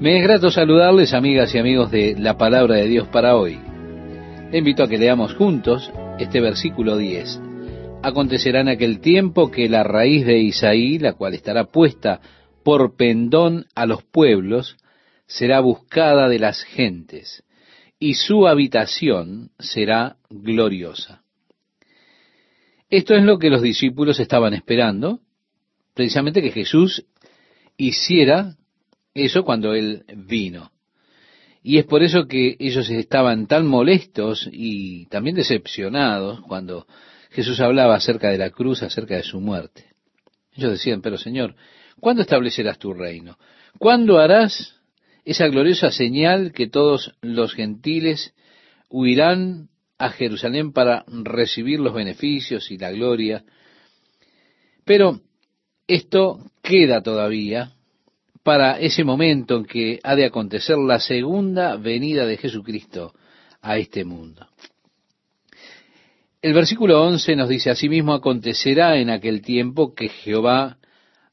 Me es grato saludarles, amigas y amigos de la palabra de Dios para hoy. Invito a que leamos juntos este versículo 10. Acontecerá en aquel tiempo que la raíz de Isaí, la cual estará puesta por pendón a los pueblos, será buscada de las gentes, y su habitación será gloriosa. Esto es lo que los discípulos estaban esperando, precisamente que Jesús hiciera eso cuando Él vino. Y es por eso que ellos estaban tan molestos y también decepcionados cuando Jesús hablaba acerca de la cruz, acerca de su muerte. Ellos decían, pero Señor, ¿cuándo establecerás tu reino? ¿Cuándo harás esa gloriosa señal que todos los gentiles huirán a Jerusalén para recibir los beneficios y la gloria? Pero esto queda todavía para ese momento en que ha de acontecer la segunda venida de Jesucristo a este mundo. El versículo 11 nos dice, asimismo acontecerá en aquel tiempo que Jehová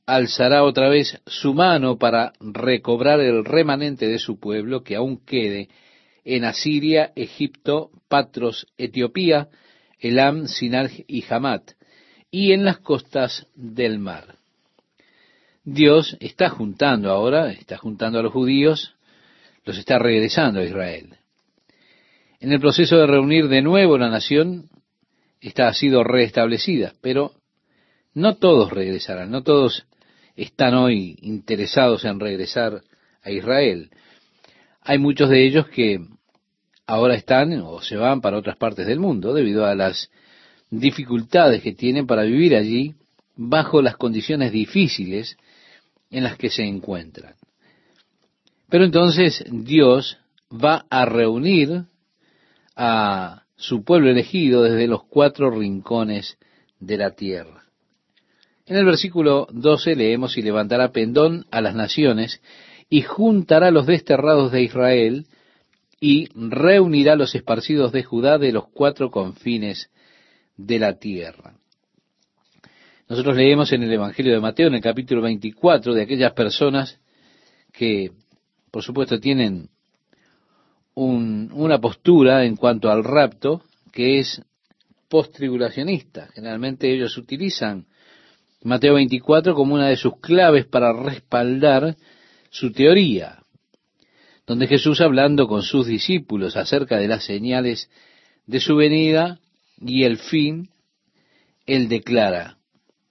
alzará otra vez su mano para recobrar el remanente de su pueblo que aún quede en Asiria, Egipto, Patros, Etiopía, Elam, Sinal y Hamat, y en las costas del mar. Dios está juntando ahora, está juntando a los judíos, los está regresando a Israel. En el proceso de reunir de nuevo la nación, esta ha sido restablecida, pero no todos regresarán, no todos están hoy interesados en regresar a Israel. Hay muchos de ellos que ahora están o se van para otras partes del mundo debido a las dificultades que tienen para vivir allí bajo las condiciones difíciles en las que se encuentran. Pero entonces Dios va a reunir a su pueblo elegido desde los cuatro rincones de la tierra. En el versículo 12 leemos, y levantará pendón a las naciones, y juntará los desterrados de Israel, y reunirá los esparcidos de Judá de los cuatro confines de la tierra. Nosotros leemos en el Evangelio de Mateo, en el capítulo 24, de aquellas personas que, por supuesto, tienen una postura en cuanto al rapto que es postribulacionista. Generalmente ellos utilizan Mateo 24 como una de sus claves para respaldar su teoría, donde Jesús hablando con sus discípulos acerca de las señales de su venida y el fin, él declara,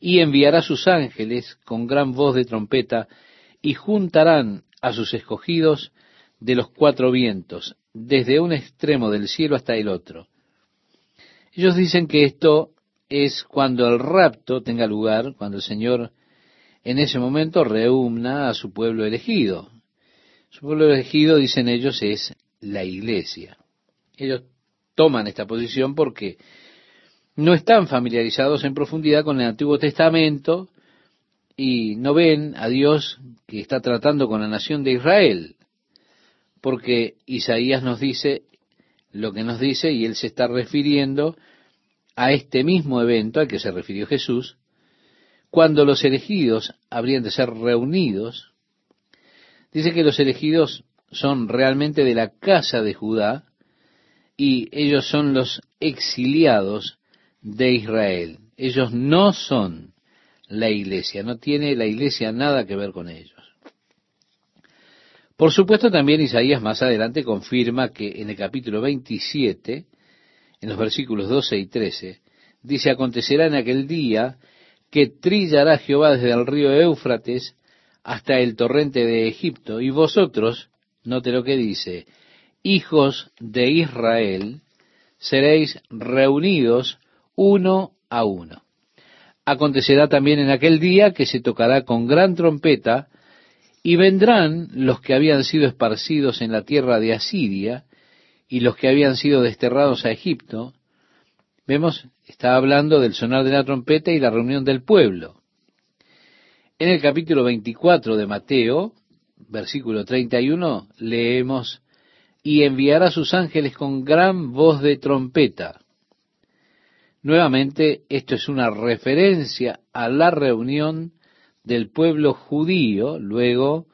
y enviará sus ángeles con gran voz de trompeta, y juntarán a sus escogidos de los cuatro vientos, desde un extremo del cielo hasta el otro. Ellos dicen que esto es cuando el rapto tenga lugar, cuando el Señor en ese momento reúna a su pueblo elegido. Su pueblo elegido, dicen ellos, es la iglesia. Ellos toman esta posición porque no están familiarizados en profundidad con el Antiguo Testamento y no ven a Dios que está tratando con la nación de Israel, porque Isaías nos dice lo que nos dice y él se está refiriendo a este mismo evento al que se refirió Jesús, cuando los elegidos habrían de ser reunidos. Dice que los elegidos son realmente de la casa de Judá y ellos son los exiliados de Israel. Ellos no son la iglesia, no tiene la iglesia nada que ver con ellos. Por supuesto, también Isaías más adelante confirma que en el capítulo 27, en los versículos 12 y 13, dice, acontecerá en aquel día que trillará Jehová desde el río Éufrates hasta el torrente de Egipto, y vosotros, note lo que dice, hijos de Israel, seréis reunidos uno a uno. Acontecerá también en aquel día que se tocará con gran trompeta Y vendrán los que habían sido esparcidos en la tierra de Asiria y los que habían sido desterrados a Egipto. Vemos, está hablando del sonar de la trompeta y la reunión del pueblo. En el capítulo 24 de Mateo, versículo 31, leemos, y enviará sus ángeles con gran voz de trompeta. Nuevamente, esto es una referencia a la reunión del pueblo judío luego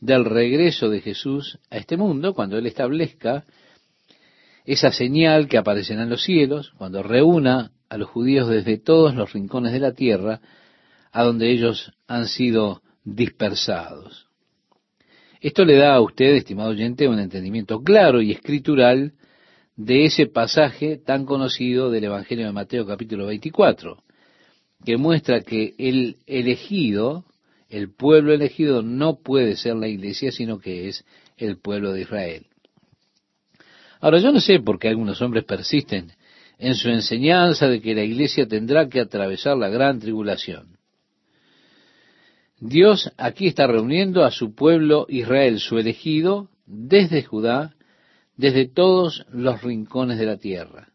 del regreso de Jesús a este mundo, cuando Él establezca esa señal que aparecerá en los cielos, cuando reúna a los judíos desde todos los rincones de la tierra, a donde ellos han sido dispersados. Esto le da a usted, estimado oyente, un entendimiento claro y escritural de ese pasaje tan conocido del Evangelio de Mateo capítulo 24, que muestra que el elegido, el pueblo elegido no puede ser la iglesia, sino que es el pueblo de Israel. Ahora yo no sé por qué algunos hombres persisten en su enseñanza de que la iglesia tendrá que atravesar la gran tribulación. Dios aquí está reuniendo a su pueblo Israel, su elegido, desde Judá, desde todos los rincones de la tierra.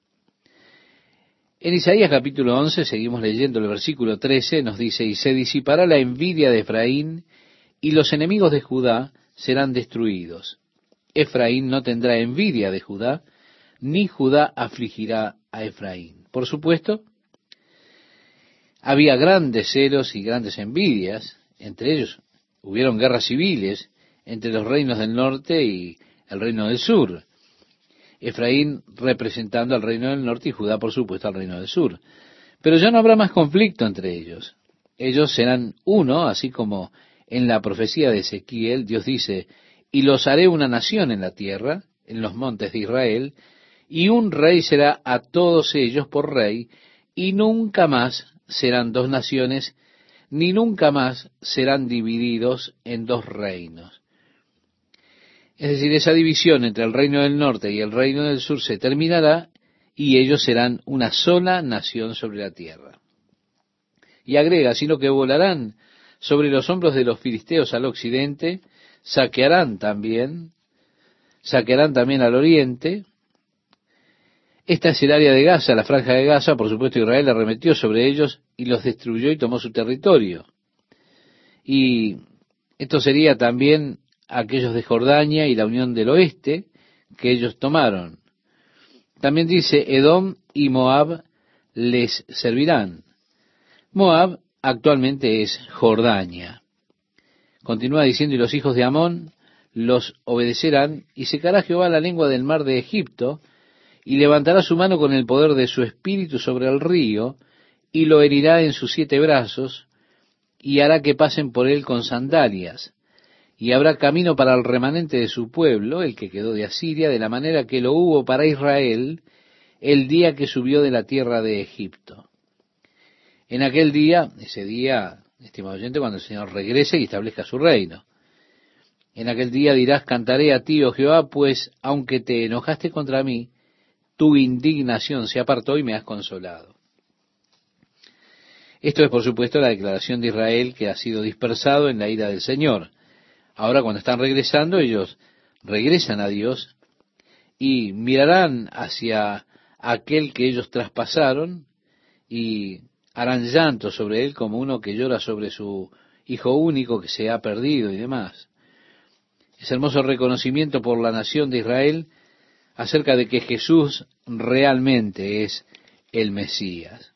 En Isaías capítulo 11, seguimos leyendo el versículo 13, nos dice, y se disipará la envidia de Efraín, y los enemigos de Judá serán destruidos. Efraín no tendrá envidia de Judá, ni Judá afligirá a Efraín. Por supuesto, había grandes celos y grandes envidias, entre ellos hubieron guerras civiles entre los reinos del norte y el reino del sur. Efraín representando al reino del norte y Judá, por supuesto, al reino del sur. Pero ya no habrá más conflicto entre ellos. Ellos serán uno, así como en la profecía de Ezequiel Dios dice, y los haré una nación en la tierra, en los montes de Israel, y un rey será a todos ellos por rey, y nunca más serán dos naciones, ni nunca más serán divididos en dos reinos. Es decir, esa división entre el reino del norte y el reino del sur se terminará y ellos serán una sola nación sobre la tierra. Y agrega, sino que volarán sobre los hombros de los filisteos al occidente, saquearán también, saquearán también al oriente. Esta es el área de Gaza, la franja de Gaza, por supuesto Israel arremetió sobre ellos y los destruyó y tomó su territorio. Y esto sería también aquellos de Jordania y la unión del oeste que ellos tomaron. También dice, Edom y Moab les servirán. Moab actualmente es Jordania. Continúa diciendo, y los hijos de Amón los obedecerán, y secará Jehová la lengua del mar de Egipto, y levantará su mano con el poder de su espíritu sobre el río, y lo herirá en sus siete brazos, y hará que pasen por él con sandalias y habrá camino para el remanente de su pueblo, el que quedó de Asiria, de la manera que lo hubo para Israel el día que subió de la tierra de Egipto. En aquel día, ese día, estimado oyente, cuando el Señor regrese y establezca su reino. En aquel día dirás, cantaré a ti, oh Jehová, pues aunque te enojaste contra mí, tu indignación se apartó y me has consolado. Esto es, por supuesto, la declaración de Israel que ha sido dispersado en la ira del Señor. Ahora cuando están regresando, ellos regresan a Dios y mirarán hacia aquel que ellos traspasaron y harán llanto sobre él como uno que llora sobre su hijo único que se ha perdido y demás. Ese hermoso reconocimiento por la nación de Israel acerca de que Jesús realmente es el Mesías.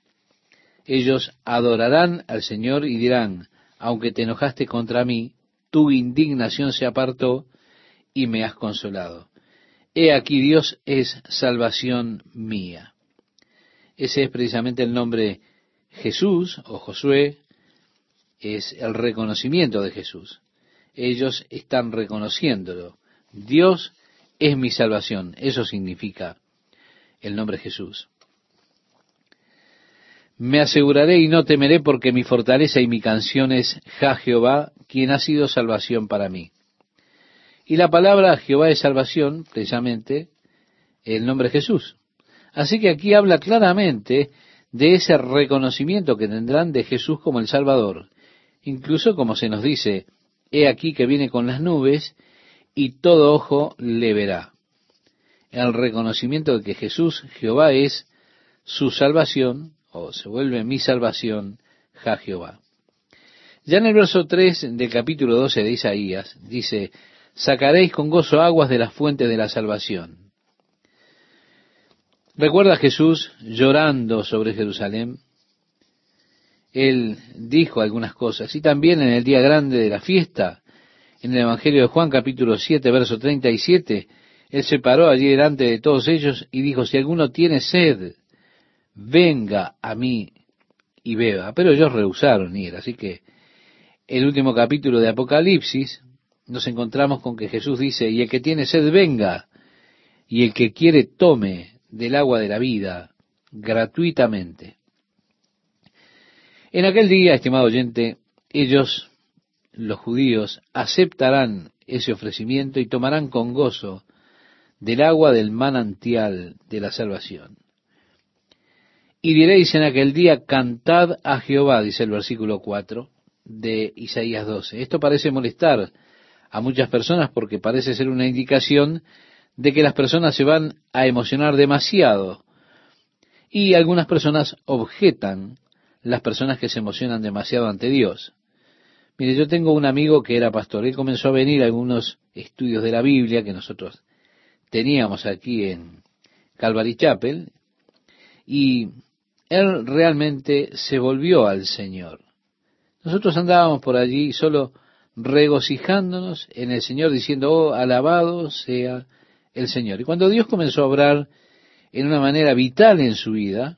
Ellos adorarán al Señor y dirán, aunque te enojaste contra mí, tu indignación se apartó y me has consolado. He aquí Dios es salvación mía. Ese es precisamente el nombre Jesús o Josué, es el reconocimiento de Jesús. Ellos están reconociéndolo. Dios es mi salvación. Eso significa el nombre Jesús. Me aseguraré y no temeré porque mi fortaleza y mi canción es Ja Jehová, quien ha sido salvación para mí. Y la palabra Jehová es salvación, precisamente, el nombre Jesús. Así que aquí habla claramente de ese reconocimiento que tendrán de Jesús como el Salvador. Incluso como se nos dice he aquí que viene con las nubes y todo ojo le verá. El reconocimiento de que Jesús, Jehová, es su salvación, o se vuelve mi salvación, Ja Jehová. Ya en el verso 3 del capítulo 12 de Isaías dice, sacaréis con gozo aguas de las fuentes de la salvación. Recuerda a Jesús llorando sobre Jerusalén. Él dijo algunas cosas. Y también en el día grande de la fiesta, en el Evangelio de Juan capítulo 7, verso 37, Él se paró allí delante de todos ellos y dijo, si alguno tiene sed, venga a mí y beba. Pero ellos rehusaron ir. Así que el último capítulo de Apocalipsis nos encontramos con que Jesús dice, y el que tiene sed venga, y el que quiere tome del agua de la vida gratuitamente. En aquel día, estimado oyente, ellos, los judíos, aceptarán ese ofrecimiento y tomarán con gozo del agua del manantial de la salvación. Y diréis en aquel día, cantad a Jehová, dice el versículo 4 de Isaías 12. Esto parece molestar a muchas personas porque parece ser una indicación de que las personas se van a emocionar demasiado. Y algunas personas objetan las personas que se emocionan demasiado ante Dios. Mire, yo tengo un amigo que era pastor. Él comenzó a venir a algunos estudios de la Biblia que nosotros teníamos aquí en Calvary Chapel. Y él realmente se volvió al Señor. Nosotros andábamos por allí solo regocijándonos en el Señor, diciendo, oh, alabado sea el Señor. Y cuando Dios comenzó a obrar en una manera vital en su vida,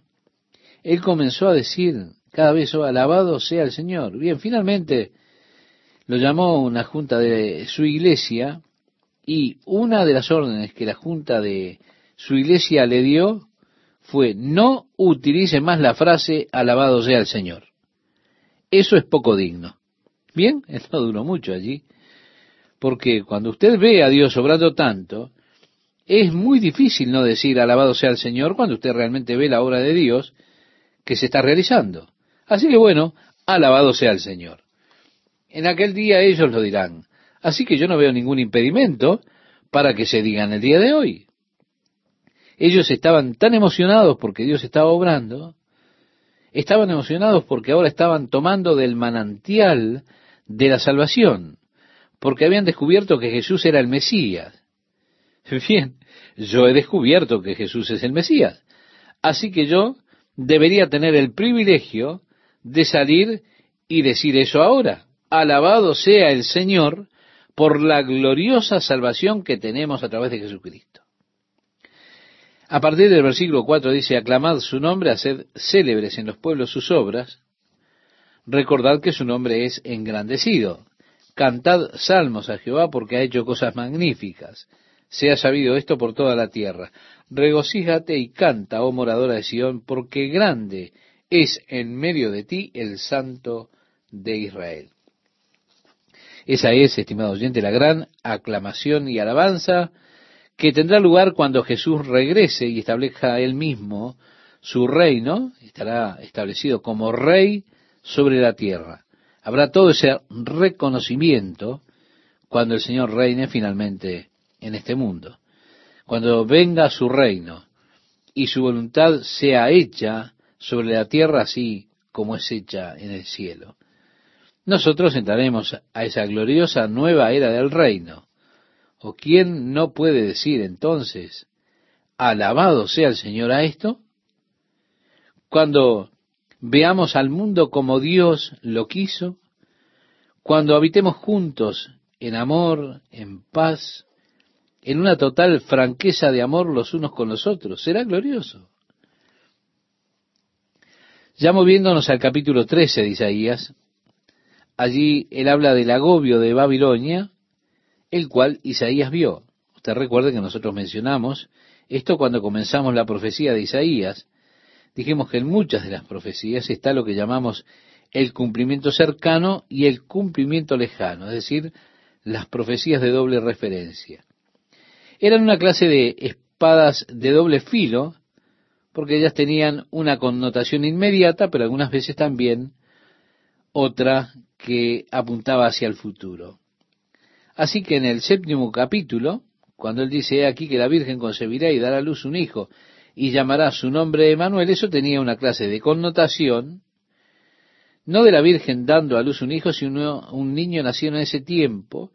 Él comenzó a decir cada vez, oh, alabado sea el Señor. Bien, finalmente lo llamó una junta de su iglesia y una de las órdenes que la junta de su iglesia le dio fue, no utilice más la frase, alabado sea el Señor. Eso es poco digno. Bien, no duró mucho allí, porque cuando usted ve a Dios obrando tanto, es muy difícil no decir alabado sea el Señor cuando usted realmente ve la obra de Dios que se está realizando. Así que bueno, alabado sea el Señor. En aquel día ellos lo dirán. Así que yo no veo ningún impedimento para que se digan el día de hoy. Ellos estaban tan emocionados porque Dios estaba obrando, estaban emocionados porque ahora estaban tomando del manantial de la salvación, porque habían descubierto que Jesús era el Mesías. Bien, yo he descubierto que Jesús es el Mesías. Así que yo debería tener el privilegio de salir y decir eso ahora. Alabado sea el Señor por la gloriosa salvación que tenemos a través de Jesucristo. A partir del versículo 4 dice, aclamad su nombre, haced célebres en los pueblos sus obras, recordad que su nombre es engrandecido, cantad salmos a Jehová porque ha hecho cosas magníficas, sea sabido esto por toda la tierra. Regocíjate y canta, oh moradora de Sión, porque grande es en medio de ti el Santo de Israel. Esa es, estimado oyente, la gran aclamación y alabanza que tendrá lugar cuando Jesús regrese y establezca él mismo su reino, estará establecido como rey sobre la tierra. Habrá todo ese reconocimiento cuando el Señor reine finalmente en este mundo. Cuando venga su reino y su voluntad sea hecha sobre la tierra así como es hecha en el cielo. Nosotros entraremos a esa gloriosa nueva era del reino. ¿O quién no puede decir entonces, alabado sea el Señor a esto? Cuando veamos al mundo como Dios lo quiso, cuando habitemos juntos en amor, en paz, en una total franqueza de amor los unos con los otros. Será glorioso. Ya moviéndonos al capítulo 13 de Isaías, allí él habla del agobio de Babilonia, el cual Isaías vio. Usted recuerde que nosotros mencionamos esto cuando comenzamos la profecía de Isaías. Dijimos que en muchas de las profecías está lo que llamamos el cumplimiento cercano y el cumplimiento lejano, es decir, las profecías de doble referencia. Eran una clase de espadas de doble filo, porque ellas tenían una connotación inmediata, pero algunas veces también otra que apuntaba hacia el futuro. Así que en el séptimo capítulo, cuando él dice aquí que la Virgen concebirá y dará a luz un hijo y llamará su nombre Emanuel, eso tenía una clase de connotación, no de la Virgen dando a luz un hijo, sino un niño nacido en ese tiempo,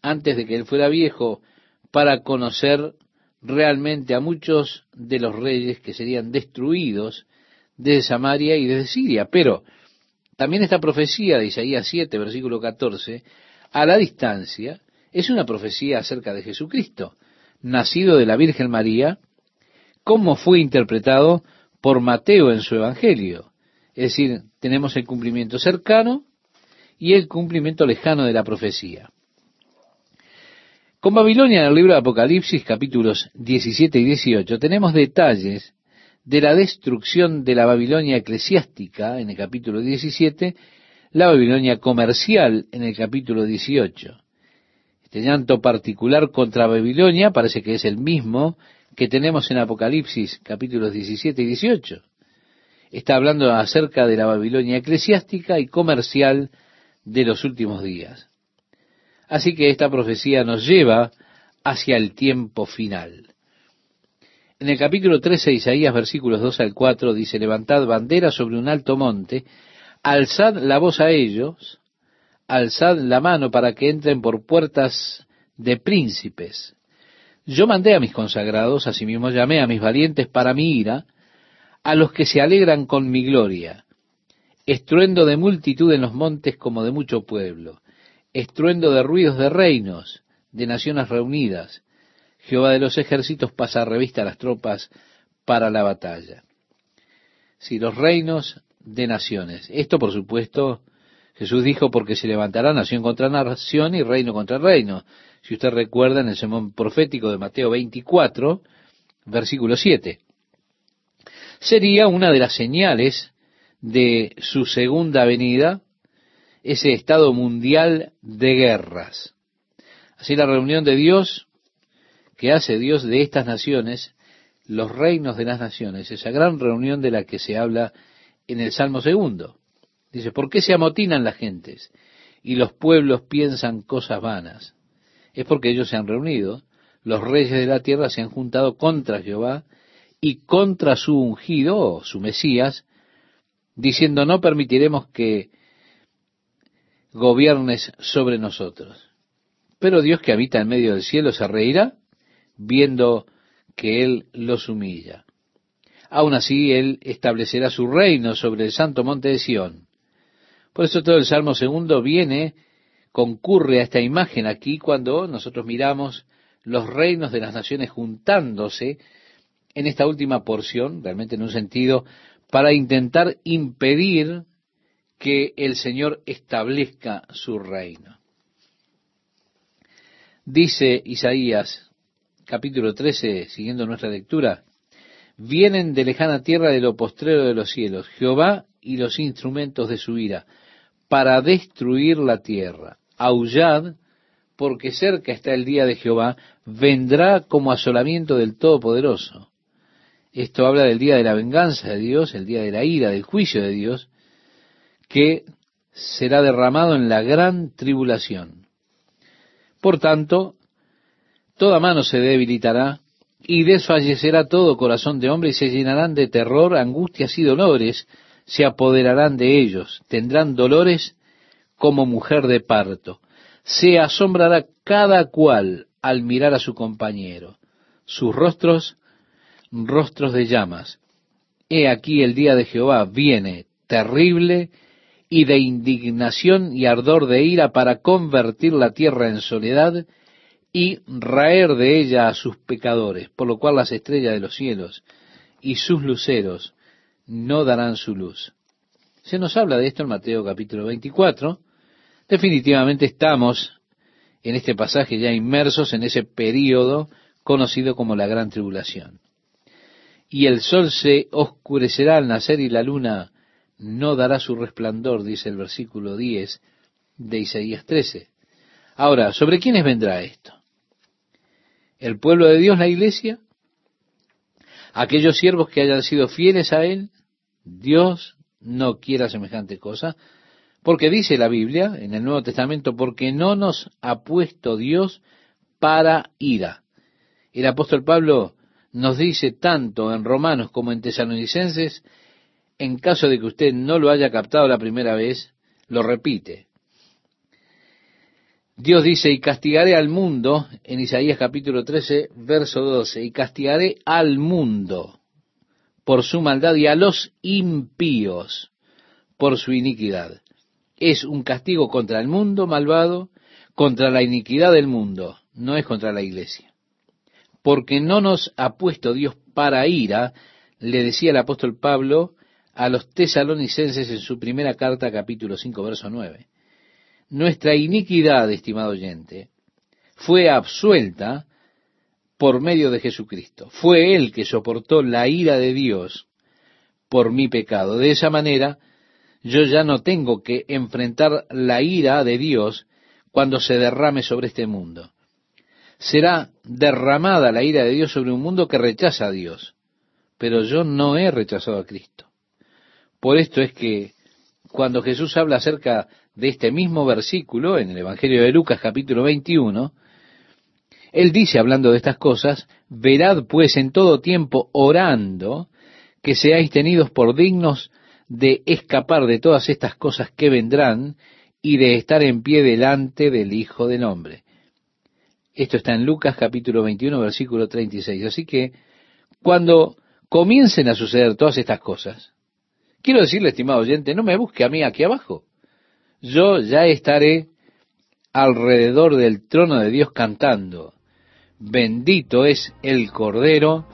antes de que él fuera viejo, para conocer realmente a muchos de los reyes que serían destruidos desde Samaria y desde Siria. Pero también esta profecía de Isaías 7, versículo 14, a la distancia, es una profecía acerca de Jesucristo, nacido de la Virgen María, como fue interpretado por Mateo en su Evangelio. Es decir, tenemos el cumplimiento cercano y el cumplimiento lejano de la profecía. Con Babilonia en el libro de Apocalipsis capítulos 17 y 18 tenemos detalles de la destrucción de la Babilonia eclesiástica en el capítulo 17, la Babilonia comercial en el capítulo 18. Este llanto particular contra Babilonia parece que es el mismo que tenemos en Apocalipsis capítulos 17 y 18. Está hablando acerca de la Babilonia eclesiástica y comercial de los últimos días. Así que esta profecía nos lleva hacia el tiempo final. En el capítulo 13 de Isaías, versículos 2 al 4, dice, levantad bandera sobre un alto monte, alzad la voz a ellos, alzad la mano para que entren por puertas de príncipes. Yo mandé a mis consagrados, asimismo llamé a mis valientes para mi ira, a los que se alegran con mi gloria. Estruendo de multitud en los montes como de mucho pueblo estruendo de ruidos de reinos, de naciones reunidas. Jehová de los ejércitos pasa revista a las tropas para la batalla. Si los reinos de naciones. Esto, por supuesto, Jesús dijo porque se levantará nación contra nación y reino contra reino. Si usted recuerda en el sermón profético de Mateo 24, versículo 7. Sería una de las señales de su segunda venida ese estado mundial de guerras. Así la reunión de Dios que hace Dios de estas naciones, los reinos de las naciones, esa gran reunión de la que se habla en el Salmo segundo. Dice, ¿por qué se amotinan las gentes y los pueblos piensan cosas vanas? Es porque ellos se han reunido, los reyes de la tierra se han juntado contra Jehová y contra su ungido, su Mesías, diciendo, no permitiremos que gobiernes sobre nosotros. Pero Dios que habita en medio del cielo se reirá viendo que Él los humilla. Aún así, Él establecerá su reino sobre el santo monte de Sión. Por eso todo el Salmo segundo viene, concurre a esta imagen aquí cuando nosotros miramos los reinos de las naciones juntándose en esta última porción, realmente en un sentido, para intentar impedir que el Señor establezca su reino. Dice Isaías capítulo 13, siguiendo nuestra lectura, vienen de lejana tierra de lo postrero de los cielos, Jehová y los instrumentos de su ira, para destruir la tierra. Aullad, porque cerca está el día de Jehová, vendrá como asolamiento del Todopoderoso. Esto habla del día de la venganza de Dios, el día de la ira, del juicio de Dios, que será derramado en la gran tribulación. Por tanto, toda mano se debilitará y desfallecerá todo corazón de hombre y se llenarán de terror, angustias y dolores, se apoderarán de ellos, tendrán dolores como mujer de parto. Se asombrará cada cual al mirar a su compañero, sus rostros, rostros de llamas. He aquí el día de Jehová viene terrible y de indignación y ardor de ira para convertir la tierra en soledad y raer de ella a sus pecadores, por lo cual las estrellas de los cielos y sus luceros no darán su luz. Se nos habla de esto en Mateo capítulo 24. Definitivamente estamos en este pasaje ya inmersos en ese período conocido como la gran tribulación. Y el sol se oscurecerá al nacer y la luna no dará su resplandor, dice el versículo 10 de Isaías 13. Ahora, ¿sobre quiénes vendrá esto? ¿El pueblo de Dios, la iglesia? ¿Aquellos siervos que hayan sido fieles a Él? Dios no quiera semejante cosa, Porque dice la Biblia en el Nuevo Testamento, porque no nos ha puesto Dios para ira. El apóstol Pablo nos dice tanto en Romanos como en Tesalonicenses, en caso de que usted no lo haya captado la primera vez, lo repite. Dios dice, y castigaré al mundo, en Isaías capítulo 13, verso 12, y castigaré al mundo por su maldad y a los impíos por su iniquidad. Es un castigo contra el mundo malvado, contra la iniquidad del mundo, no es contra la iglesia. Porque no nos ha puesto Dios para ira, le decía el apóstol Pablo a los tesalonicenses en su primera carta, capítulo 5, verso 9. Nuestra iniquidad, estimado oyente, fue absuelta por medio de Jesucristo. Fue Él que soportó la ira de Dios por mi pecado. De esa manera, yo ya no tengo que enfrentar la ira de Dios cuando se derrame sobre este mundo. Será derramada la ira de Dios sobre un mundo que rechaza a Dios. Pero yo no he rechazado a Cristo. Por esto es que cuando Jesús habla acerca de este mismo versículo en el Evangelio de Lucas capítulo 21, él dice, hablando de estas cosas, verad pues en todo tiempo orando que seáis tenidos por dignos de escapar de todas estas cosas que vendrán y de estar en pie delante del Hijo del Hombre. Esto está en Lucas capítulo 21, versículo 36. Así que cuando comiencen a suceder todas estas cosas, Quiero decirle, estimado oyente, no me busque a mí aquí abajo. Yo ya estaré alrededor del trono de Dios cantando. Bendito es el Cordero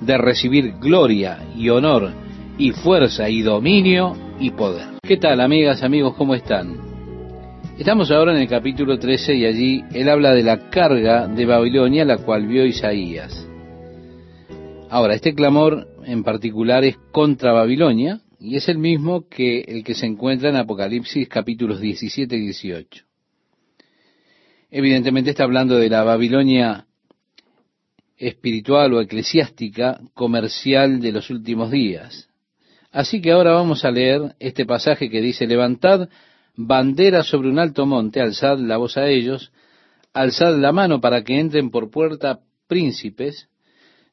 de recibir gloria y honor y fuerza y dominio y poder. ¿Qué tal, amigas, amigos? ¿Cómo están? Estamos ahora en el capítulo 13 y allí él habla de la carga de Babilonia, la cual vio Isaías. Ahora, este clamor en particular es contra Babilonia, y es el mismo que el que se encuentra en Apocalipsis capítulos 17 y 18. Evidentemente está hablando de la Babilonia espiritual o eclesiástica comercial de los últimos días. Así que ahora vamos a leer este pasaje que dice, levantad bandera sobre un alto monte, alzad la voz a ellos, alzad la mano para que entren por puerta príncipes.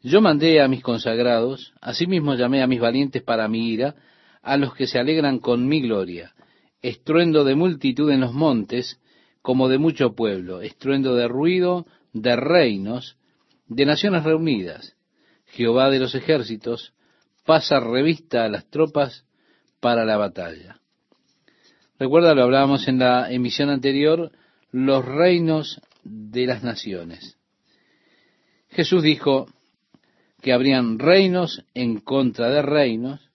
Yo mandé a mis consagrados, asimismo llamé a mis valientes para mi ira, a los que se alegran con mi gloria, estruendo de multitud en los montes, como de mucho pueblo, estruendo de ruido de reinos, de naciones reunidas. Jehová de los ejércitos pasa revista a las tropas para la batalla. Recuerda, lo hablábamos en la emisión anterior, los reinos de las naciones. Jesús dijo que habrían reinos en contra de reinos,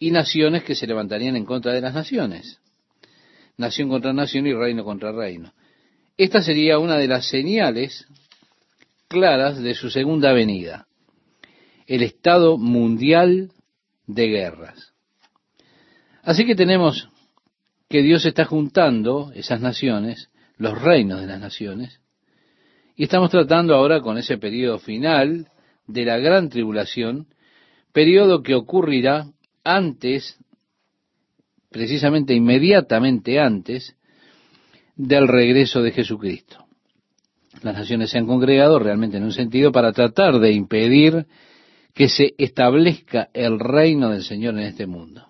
y naciones que se levantarían en contra de las naciones. Nación contra nación y reino contra reino. Esta sería una de las señales claras de su segunda venida, el estado mundial de guerras. Así que tenemos que Dios está juntando esas naciones, los reinos de las naciones, y estamos tratando ahora con ese periodo final de la gran tribulación, periodo que ocurrirá antes, precisamente inmediatamente antes, del regreso de Jesucristo. Las naciones se han congregado realmente en un sentido para tratar de impedir que se establezca el reino del Señor en este mundo.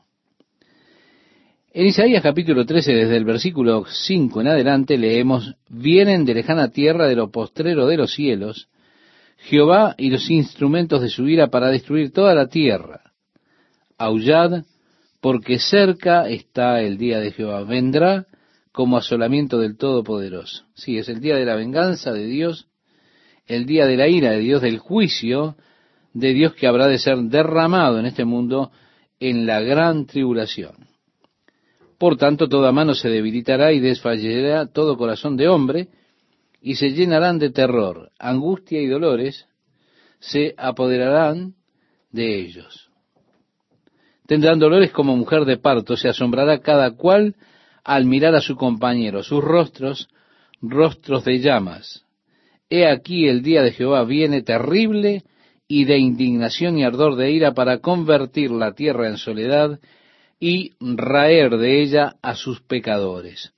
En Isaías capítulo 13, desde el versículo 5 en adelante, leemos, vienen de lejana tierra de lo postrero de los cielos, Jehová y los instrumentos de su ira para destruir toda la tierra aullad, porque cerca está el día de Jehová. Vendrá como asolamiento del Todopoderoso. Sí, es el día de la venganza de Dios, el día de la ira de Dios, del juicio de Dios que habrá de ser derramado en este mundo en la gran tribulación. Por tanto, toda mano se debilitará y desfallecerá todo corazón de hombre, y se llenarán de terror, angustia y dolores, se apoderarán de ellos. Tendrán dolores como mujer de parto, se asombrará cada cual al mirar a su compañero, sus rostros, rostros de llamas. He aquí el día de Jehová viene terrible y de indignación y ardor de ira para convertir la tierra en soledad y raer de ella a sus pecadores.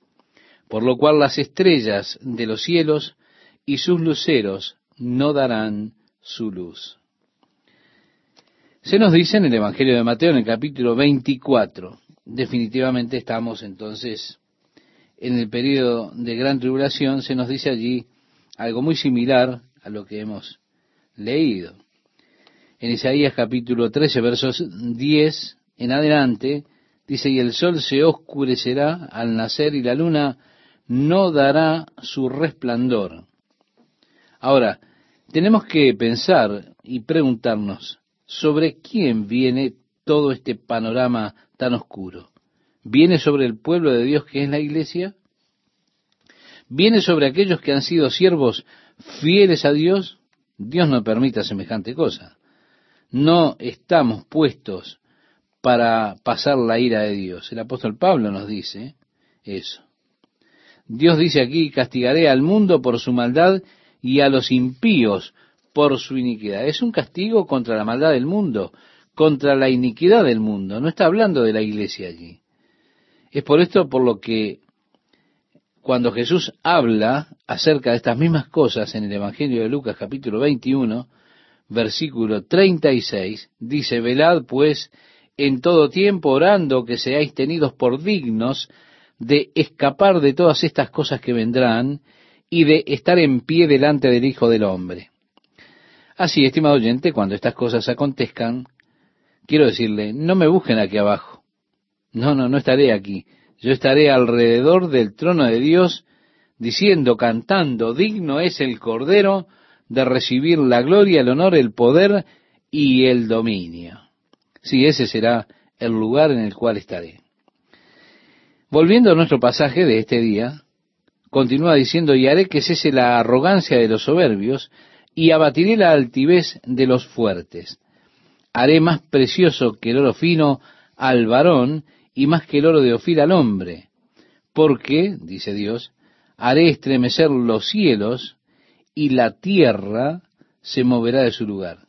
Por lo cual las estrellas de los cielos y sus luceros no darán su luz. Se nos dice en el Evangelio de Mateo, en el capítulo 24, definitivamente estamos entonces en el periodo de gran tribulación, se nos dice allí algo muy similar a lo que hemos leído. En Isaías capítulo 13, versos 10 en adelante, dice, y el sol se oscurecerá al nacer y la luna no dará su resplandor. Ahora, tenemos que pensar y preguntarnos sobre quién viene todo este panorama tan oscuro. ¿Viene sobre el pueblo de Dios que es la iglesia? ¿Viene sobre aquellos que han sido siervos fieles a Dios? Dios no permita semejante cosa. No estamos puestos para pasar la ira de Dios. El apóstol Pablo nos dice eso. Dios dice aquí, castigaré al mundo por su maldad y a los impíos por su iniquidad. Es un castigo contra la maldad del mundo, contra la iniquidad del mundo. No está hablando de la iglesia allí. Es por esto por lo que cuando Jesús habla acerca de estas mismas cosas en el Evangelio de Lucas capítulo 21, versículo 36, dice, velad pues en todo tiempo orando que seáis tenidos por dignos de escapar de todas estas cosas que vendrán y de estar en pie delante del Hijo del Hombre. Así, estimado oyente, cuando estas cosas acontezcan, quiero decirle, no me busquen aquí abajo. No, no, no estaré aquí. Yo estaré alrededor del trono de Dios diciendo, cantando, digno es el Cordero de recibir la gloria, el honor, el poder y el dominio. Sí, ese será el lugar en el cual estaré. Volviendo a nuestro pasaje de este día, continúa diciendo, y haré que cese la arrogancia de los soberbios, y abatiré la altivez de los fuertes. Haré más precioso que el oro fino al varón, y más que el oro de Ofir al hombre, porque, dice Dios, haré estremecer los cielos, y la tierra se moverá de su lugar.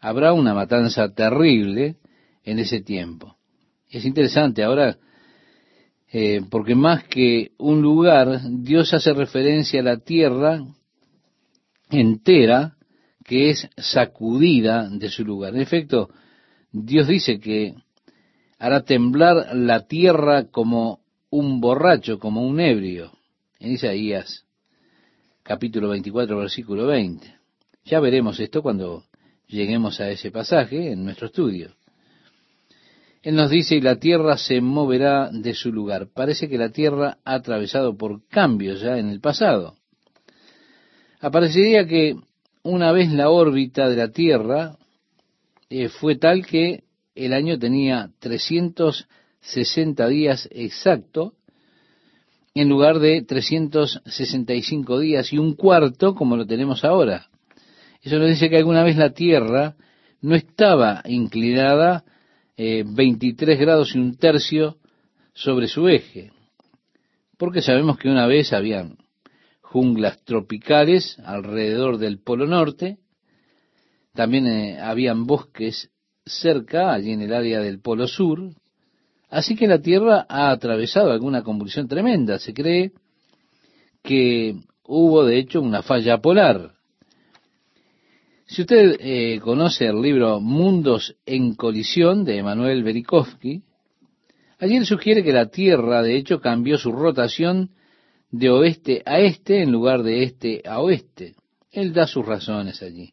Habrá una matanza terrible en ese tiempo. Es interesante ahora eh, porque más que un lugar, Dios hace referencia a la tierra entera que es sacudida de su lugar. En efecto, Dios dice que hará temblar la tierra como un borracho, como un ebrio, en Isaías capítulo 24, versículo 20. Ya veremos esto cuando lleguemos a ese pasaje en nuestro estudio. Él nos dice, y la tierra se moverá de su lugar. Parece que la tierra ha atravesado por cambios ya en el pasado. Aparecería que una vez la órbita de la Tierra eh, fue tal que el año tenía 360 días exacto en lugar de 365 días y un cuarto como lo tenemos ahora. Eso nos dice que alguna vez la Tierra no estaba inclinada 23 eh, grados y un tercio sobre su eje. Porque sabemos que una vez habían junglas tropicales alrededor del Polo Norte, también eh, habían bosques cerca, allí en el área del Polo Sur, así que la Tierra ha atravesado alguna convulsión tremenda. Se cree que hubo de hecho una falla polar. Si usted eh, conoce el libro Mundos en colisión de Emanuel Berikovsky, allí él sugiere que la Tierra, de hecho, cambió su rotación de oeste a este en lugar de este a oeste. Él da sus razones allí.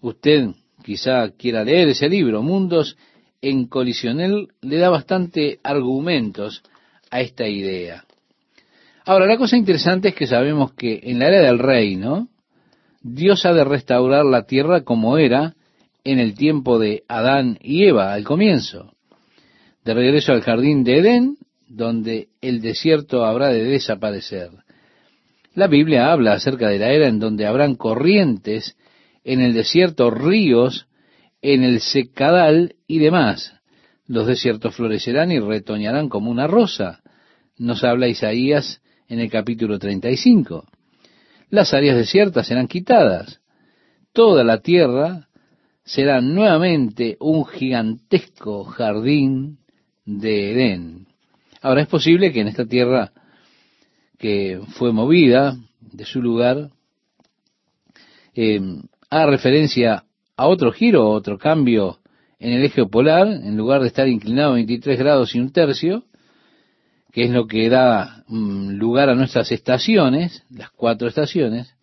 Usted quizá quiera leer ese libro, Mundos en colisión. Él le da bastante argumentos a esta idea. Ahora, la cosa interesante es que sabemos que en la era del reino, Dios ha de restaurar la tierra como era en el tiempo de Adán y Eva, al comienzo. De regreso al jardín de Edén, donde el desierto habrá de desaparecer. La Biblia habla acerca de la era en donde habrán corrientes en el desierto, ríos en el secadal y demás. Los desiertos florecerán y retoñarán como una rosa. Nos habla Isaías en el capítulo 35. Las áreas desiertas serán quitadas. Toda la tierra será nuevamente un gigantesco jardín de Edén. Ahora es posible que en esta tierra que fue movida de su lugar, eh, haga referencia a otro giro, otro cambio en el eje polar, en lugar de estar inclinado 23 grados y un tercio, que es lo que da mm, lugar a nuestras estaciones, las cuatro estaciones,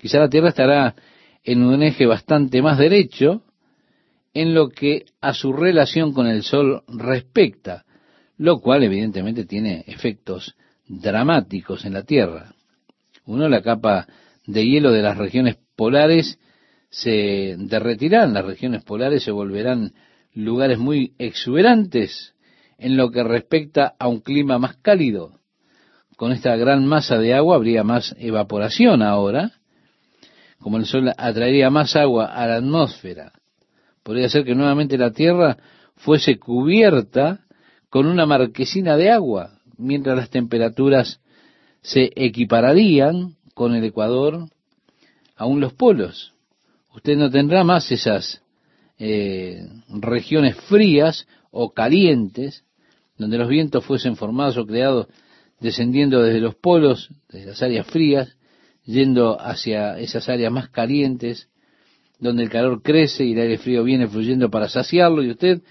quizá la Tierra estará en un eje bastante más derecho en lo que a su relación con el Sol respecta, lo cual evidentemente tiene efectos dramáticos en la Tierra. Uno, la capa de hielo de las regiones polares se derretirán, las regiones polares se volverán lugares muy exuberantes en lo que respecta a un clima más cálido. Con esta gran masa de agua habría más evaporación ahora, como el sol atraería más agua a la atmósfera. Podría ser que nuevamente la Tierra fuese cubierta con una marquesina de agua, mientras las temperaturas se equipararían con el Ecuador, aún los polos. Usted no tendrá más esas eh, regiones frías o calientes, donde los vientos fuesen formados o creados descendiendo desde los polos, desde las áreas frías, yendo hacia esas áreas más calientes, donde el calor crece y el aire frío viene fluyendo para saciarlo, y usted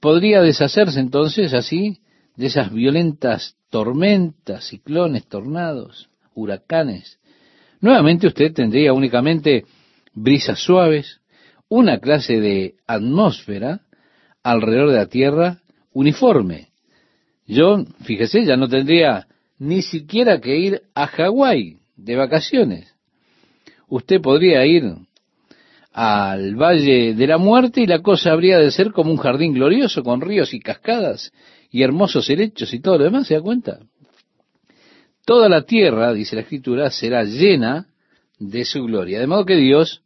podría deshacerse entonces así de esas violentas tormentas, ciclones, tornados, huracanes. Nuevamente usted tendría únicamente brisas suaves, una clase de atmósfera alrededor de la Tierra uniforme. Yo, fíjese, ya no tendría ni siquiera que ir a Hawái de vacaciones. Usted podría ir al Valle de la Muerte y la cosa habría de ser como un jardín glorioso con ríos y cascadas y hermosos helechos y todo lo demás, ¿se da cuenta? Toda la tierra, dice la Escritura, será llena de su gloria, de modo que Dios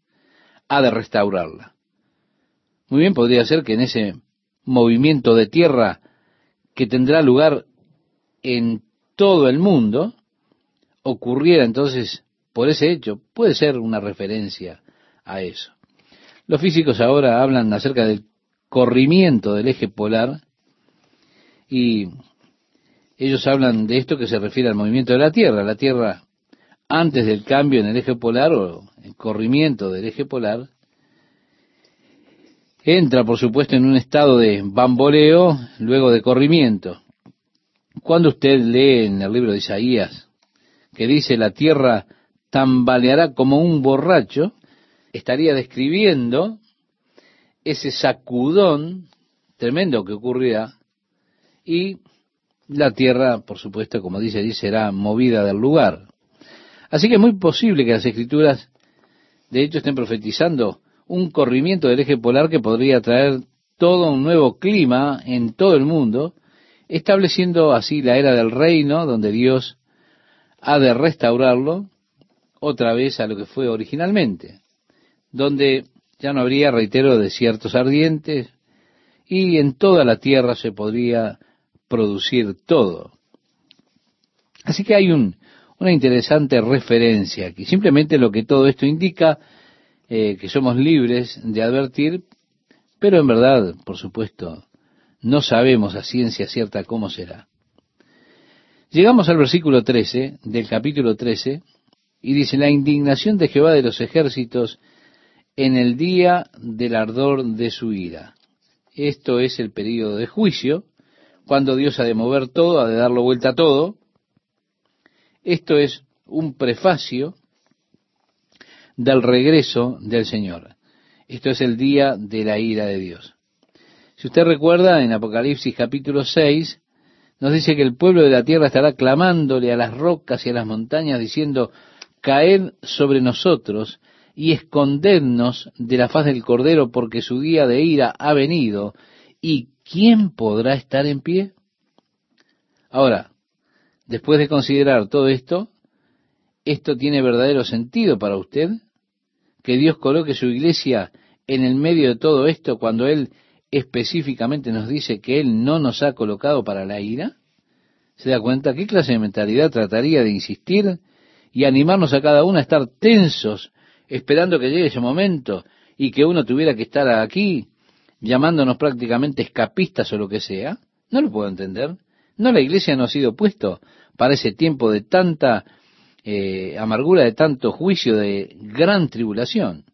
ha de restaurarla. Muy bien, podría ser que en ese movimiento de tierra que tendrá lugar en todo el mundo, ocurriera entonces por ese hecho, puede ser una referencia a eso. Los físicos ahora hablan acerca del corrimiento del eje polar y ellos hablan de esto que se refiere al movimiento de la Tierra. La Tierra, antes del cambio en el eje polar o el corrimiento del eje polar, entra, por supuesto, en un estado de bamboleo luego de corrimiento. Cuando usted lee en el libro de Isaías que dice la tierra tambaleará como un borracho, estaría describiendo ese sacudón tremendo que ocurrirá y la tierra, por supuesto, como dice allí, será movida del lugar. Así que es muy posible que las escrituras, de hecho, estén profetizando un corrimiento del eje polar que podría traer todo un nuevo clima en todo el mundo, estableciendo así la era del reino, donde Dios ha de restaurarlo otra vez a lo que fue originalmente, donde ya no habría, reitero, desiertos ardientes, y en toda la tierra se podría producir todo. Así que hay un, una interesante referencia aquí. Simplemente lo que todo esto indica, eh, que somos libres de advertir, pero en verdad, por supuesto, no sabemos a ciencia cierta cómo será. Llegamos al versículo 13 del capítulo 13 y dice, la indignación de Jehová de los ejércitos en el día del ardor de su ira. Esto es el periodo de juicio cuando Dios ha de mover todo, ha de darlo vuelta a todo. Esto es un prefacio del regreso del Señor. Esto es el día de la ira de Dios. Si usted recuerda, en Apocalipsis capítulo 6, nos dice que el pueblo de la tierra estará clamándole a las rocas y a las montañas, diciendo, caed sobre nosotros y escondednos de la faz del Cordero, porque su día de ira ha venido, y ¿quién podrá estar en pie? Ahora, después de considerar todo esto, ¿esto tiene verdadero sentido para usted? Que Dios coloque su iglesia en el medio de todo esto cuando Él específicamente nos dice que Él no nos ha colocado para la ira? ¿Se da cuenta qué clase de mentalidad trataría de insistir y animarnos a cada uno a estar tensos, esperando que llegue ese momento y que uno tuviera que estar aquí llamándonos prácticamente escapistas o lo que sea, No lo puedo entender. No, la iglesia no ha sido puesto para ese tiempo de tanta eh, amargura, de tanto juicio, de gran tribulación.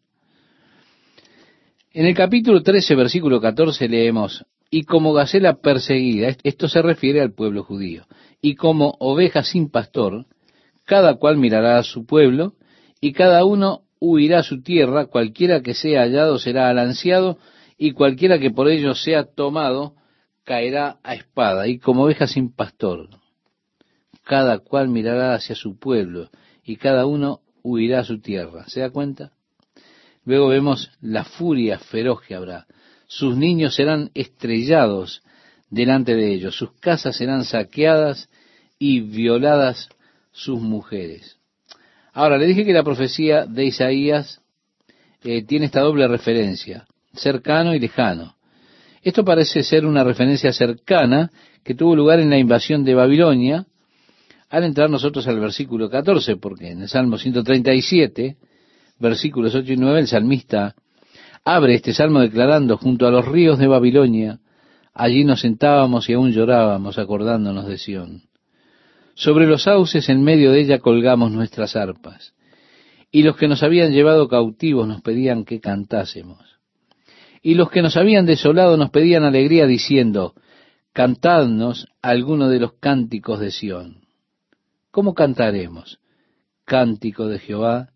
En el capítulo 13, versículo 14 leemos, y como gacela perseguida, esto se refiere al pueblo judío, y como oveja sin pastor, cada cual mirará a su pueblo, y cada uno huirá a su tierra, cualquiera que sea hallado será alanceado, y cualquiera que por ello sea tomado caerá a espada, y como oveja sin pastor. Cada cual mirará hacia su pueblo, y cada uno huirá a su tierra. ¿Se da cuenta? Luego vemos la furia feroz que habrá. Sus niños serán estrellados delante de ellos, sus casas serán saqueadas y violadas sus mujeres. Ahora, le dije que la profecía de Isaías eh, tiene esta doble referencia, cercano y lejano. Esto parece ser una referencia cercana que tuvo lugar en la invasión de Babilonia, al entrar nosotros al versículo 14, porque en el Salmo 137, versículos 8 y 9, el salmista abre este salmo declarando, junto a los ríos de Babilonia, allí nos sentábamos y aún llorábamos acordándonos de Sión. Sobre los sauces en medio de ella colgamos nuestras arpas, y los que nos habían llevado cautivos nos pedían que cantásemos. Y los que nos habían desolado nos pedían alegría diciendo, cantadnos alguno de los cánticos de Sión. ¿Cómo cantaremos? Cántico de Jehová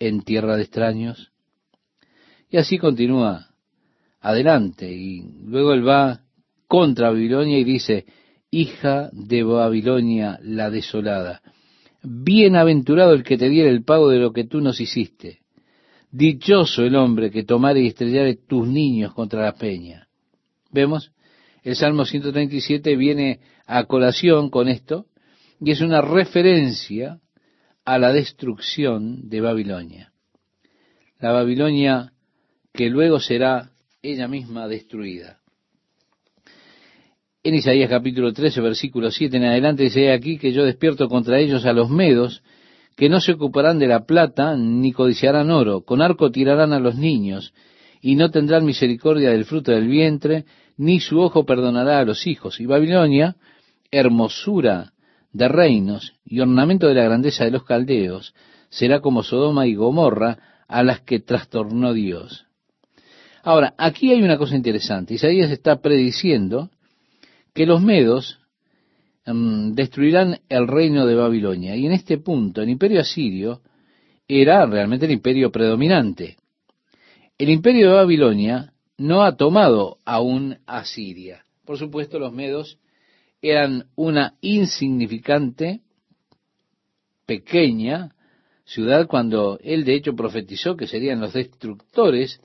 en tierra de extraños. Y así continúa adelante. Y luego él va contra Babilonia y dice, hija de Babilonia la desolada, bienaventurado el que te diera el pago de lo que tú nos hiciste. Dichoso el hombre que tomare y estrellare tus niños contra la peña. ¿Vemos? El Salmo 137 viene a colación con esto y es una referencia a la destrucción de Babilonia. La Babilonia que luego será ella misma destruida. En Isaías capítulo 13, versículo 7 en adelante dice aquí que yo despierto contra ellos a los medos, que no se ocuparán de la plata, ni codiciarán oro, con arco tirarán a los niños, y no tendrán misericordia del fruto del vientre, ni su ojo perdonará a los hijos. Y Babilonia, hermosura de reinos y ornamento de la grandeza de los caldeos, será como Sodoma y Gomorra a las que trastornó Dios. Ahora, aquí hay una cosa interesante. Isaías está prediciendo que los medos mm, destruirán el reino de Babilonia. Y en este punto, el imperio asirio era realmente el imperio predominante. El imperio de Babilonia no ha tomado aún a Siria. Por supuesto, los medos eran una insignificante, pequeña ciudad cuando él de hecho profetizó que serían los destructores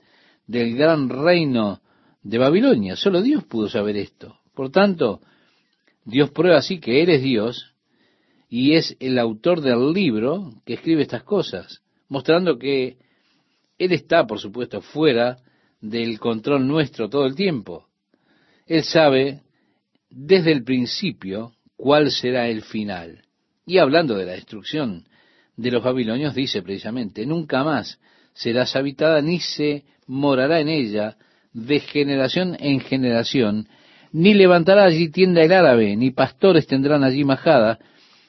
del gran reino de Babilonia. Solo Dios pudo saber esto. Por tanto, Dios prueba así que Él es Dios y es el autor del libro que escribe estas cosas, mostrando que Él está, por supuesto, fuera del control nuestro todo el tiempo. Él sabe desde el principio cuál será el final. Y hablando de la destrucción de los babilonios, dice precisamente, nunca más serás habitada ni se morará en ella de generación en generación, ni levantará allí tienda el árabe, ni pastores tendrán allí majada,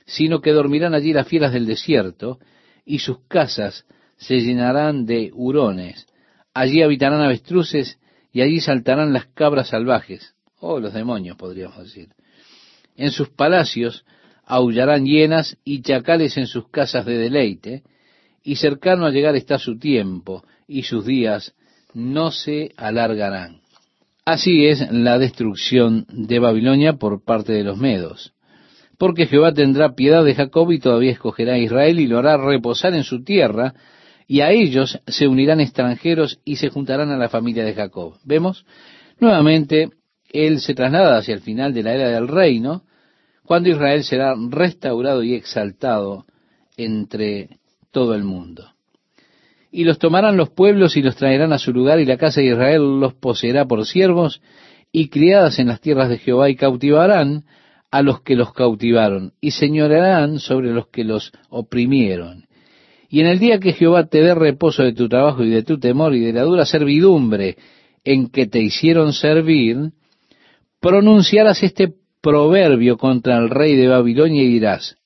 sino que dormirán allí las fieras del desierto, y sus casas se llenarán de hurones. Allí habitarán avestruces, y allí saltarán las cabras salvajes o los demonios podríamos decir. En sus palacios aullarán hienas y chacales en sus casas de deleite, y cercano a llegar está su tiempo, y sus días no se alargarán. Así es la destrucción de Babilonia por parte de los medos. Porque Jehová tendrá piedad de Jacob y todavía escogerá a Israel y lo hará reposar en su tierra, y a ellos se unirán extranjeros y se juntarán a la familia de Jacob. ¿Vemos? Nuevamente él se traslada hacia el final de la era del reino, cuando Israel será restaurado y exaltado entre todo el mundo. Y los tomarán los pueblos y los traerán a su lugar, y la casa de Israel los poseerá por siervos y criadas en las tierras de Jehová, y cautivarán a los que los cautivaron, y señorarán sobre los que los oprimieron. Y en el día que Jehová te dé reposo de tu trabajo y de tu temor y de la dura servidumbre en que te hicieron servir, pronunciarás este proverbio contra el rey de Babilonia y dirás,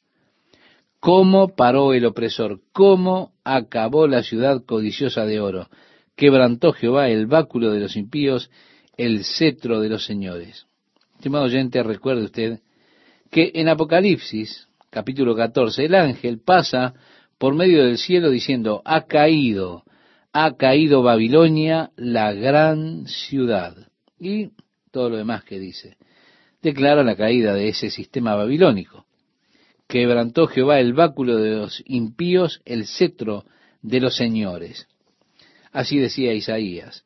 ¿cómo paró el opresor? ¿Cómo acabó la ciudad codiciosa de oro? Quebrantó Jehová el báculo de los impíos, el cetro de los señores. Estimado oyente, recuerde usted que en Apocalipsis, capítulo 14, el ángel pasa por medio del cielo diciendo, ha caído, ha caído Babilonia, la gran ciudad. Y todo lo demás que dice. Declara la caída de ese sistema babilónico. Quebrantó Jehová el báculo de los impíos, el cetro de los señores. Así decía Isaías.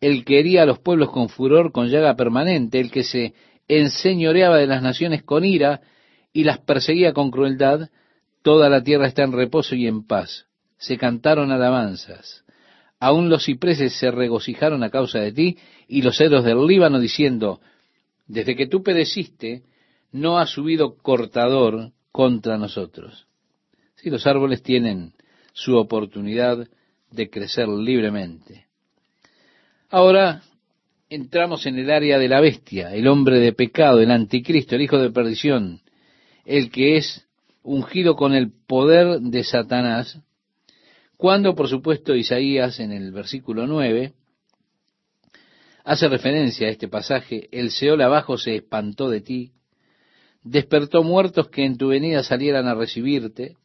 El que hería a los pueblos con furor, con llaga permanente, el que se enseñoreaba de las naciones con ira y las perseguía con crueldad, toda la tierra está en reposo y en paz. Se cantaron alabanzas. Aún los cipreses se regocijaron a causa de ti y los cedros del Líbano diciendo, desde que tú pereciste, no ha subido cortador contra nosotros. Si los árboles tienen su oportunidad de crecer libremente. Ahora entramos en el área de la bestia, el hombre de pecado, el anticristo, el hijo de perdición, el que es ungido con el poder de Satanás, cuando por supuesto Isaías en el versículo 9 hace referencia a este pasaje, el Seol abajo se espantó de ti, despertó muertos que en tu venida salieran a recibirte,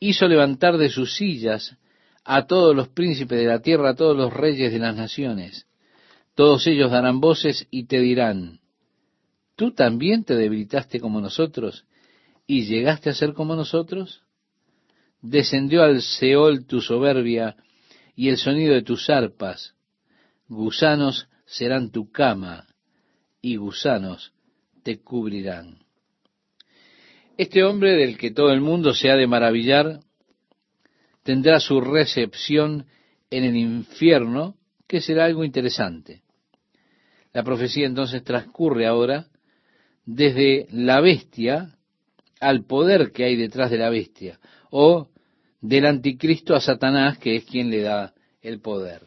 hizo levantar de sus sillas a todos los príncipes de la tierra, a todos los reyes de las naciones. Todos ellos darán voces y te dirán, ¿tú también te debilitaste como nosotros y llegaste a ser como nosotros? Descendió al Seol tu soberbia y el sonido de tus arpas. Gusanos serán tu cama y gusanos te cubrirán. Este hombre del que todo el mundo se ha de maravillar tendrá su recepción en el infierno, que será algo interesante. La profecía entonces transcurre ahora desde la bestia al poder que hay detrás de la bestia, o del anticristo a Satanás, que es quien le da el poder.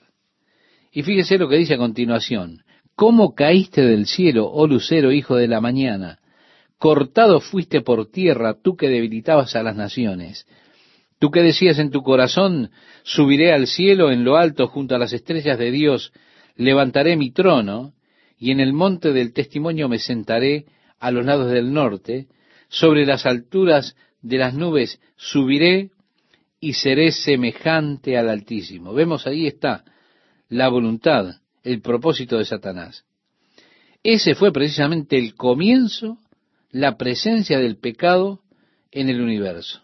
Y fíjese lo que dice a continuación. ¿Cómo caíste del cielo, oh lucero, hijo de la mañana? Cortado fuiste por tierra, tú que debilitabas a las naciones. Tú que decías en tu corazón, subiré al cielo en lo alto junto a las estrellas de Dios, levantaré mi trono, y en el monte del testimonio me sentaré a los lados del norte, sobre las alturas de las nubes subiré y seré semejante al Altísimo. Vemos ahí está la voluntad, el propósito de Satanás. Ese fue precisamente el comienzo, la presencia del pecado en el universo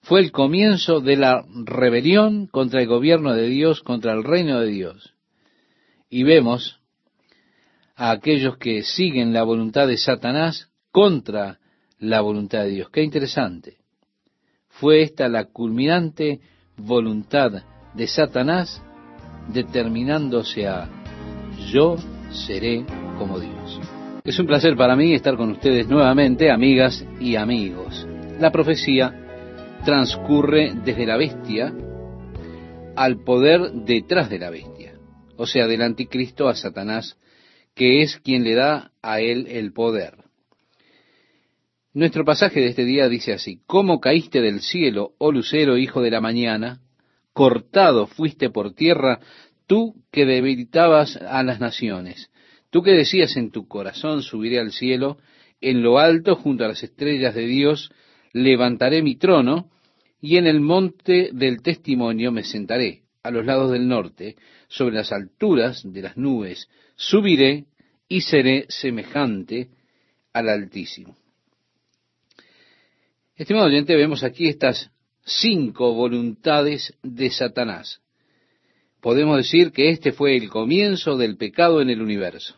fue el comienzo de la rebelión contra el gobierno de Dios, contra el reino de Dios. Y vemos a aquellos que siguen la voluntad de Satanás contra la voluntad de Dios. Qué interesante. Fue esta la culminante voluntad de Satanás determinándose a yo seré como Dios. Es un placer para mí estar con ustedes nuevamente, amigas y amigos. La profecía transcurre desde la bestia al poder detrás de la bestia, o sea, del anticristo a Satanás, que es quien le da a él el poder. Nuestro pasaje de este día dice así, ¿cómo caíste del cielo, oh lucero, hijo de la mañana? Cortado fuiste por tierra, tú que debilitabas a las naciones, tú que decías en tu corazón, subiré al cielo, en lo alto, junto a las estrellas de Dios, levantaré mi trono, y en el monte del testimonio me sentaré, a los lados del norte, sobre las alturas de las nubes, subiré y seré semejante al Altísimo. Estimado oyente, vemos aquí estas cinco voluntades de Satanás. Podemos decir que este fue el comienzo del pecado en el universo,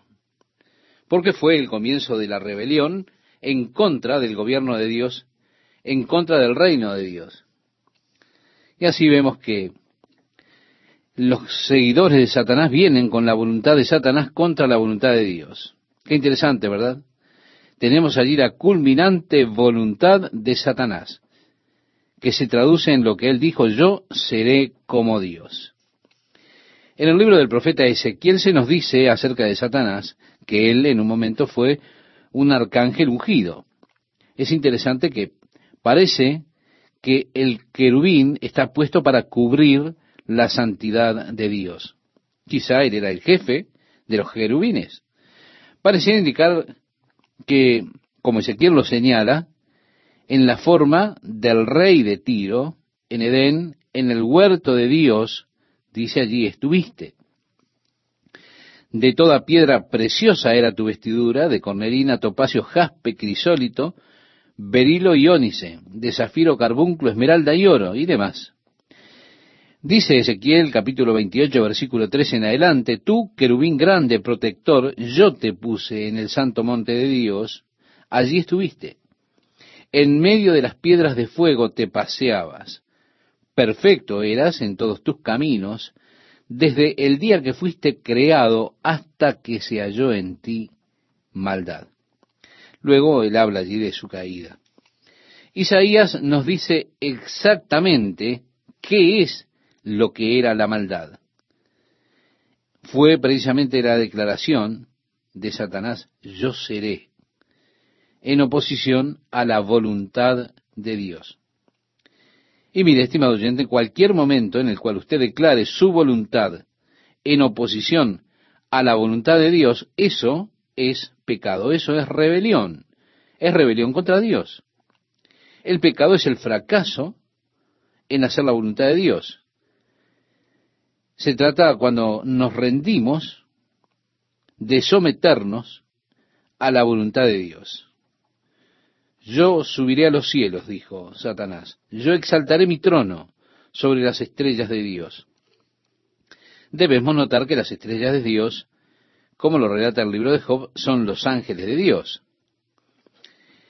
porque fue el comienzo de la rebelión en contra del gobierno de Dios en contra del reino de Dios. Y así vemos que los seguidores de Satanás vienen con la voluntad de Satanás contra la voluntad de Dios. Qué interesante, ¿verdad? Tenemos allí la culminante voluntad de Satanás, que se traduce en lo que él dijo, yo seré como Dios. En el libro del profeta Ezequiel se nos dice acerca de Satanás que él en un momento fue un arcángel ungido. Es interesante que parece que el querubín está puesto para cubrir la santidad de Dios. Quizá él era el jefe de los querubines. Parecía indicar que, como Ezequiel lo señala, en la forma del rey de Tiro, en Edén, en el huerto de Dios, dice allí estuviste. De toda piedra preciosa era tu vestidura, de cornerina, topacio, jaspe, crisólito, berilo y ónice, de zafiro, carbunclo, esmeralda y oro, y demás. Dice Ezequiel capítulo 28 versículo 3 en adelante, tú, querubín grande, protector, yo te puse en el santo monte de Dios, allí estuviste. En medio de las piedras de fuego te paseabas. Perfecto eras en todos tus caminos, desde el día que fuiste creado hasta que se halló en ti maldad. Luego él habla allí de su caída. Isaías nos dice exactamente qué es lo que era la maldad. Fue precisamente la declaración de Satanás, yo seré en oposición a la voluntad de Dios. Y mire, estimado oyente, en cualquier momento en el cual usted declare su voluntad en oposición a la voluntad de Dios, eso es pecado, eso es rebelión, es rebelión contra Dios. El pecado es el fracaso en hacer la voluntad de Dios. Se trata cuando nos rendimos de someternos a la voluntad de Dios. Yo subiré a los cielos, dijo Satanás. Yo exaltaré mi trono sobre las estrellas de Dios. Debemos notar que las estrellas de Dios, como lo relata el libro de Job, son los ángeles de Dios.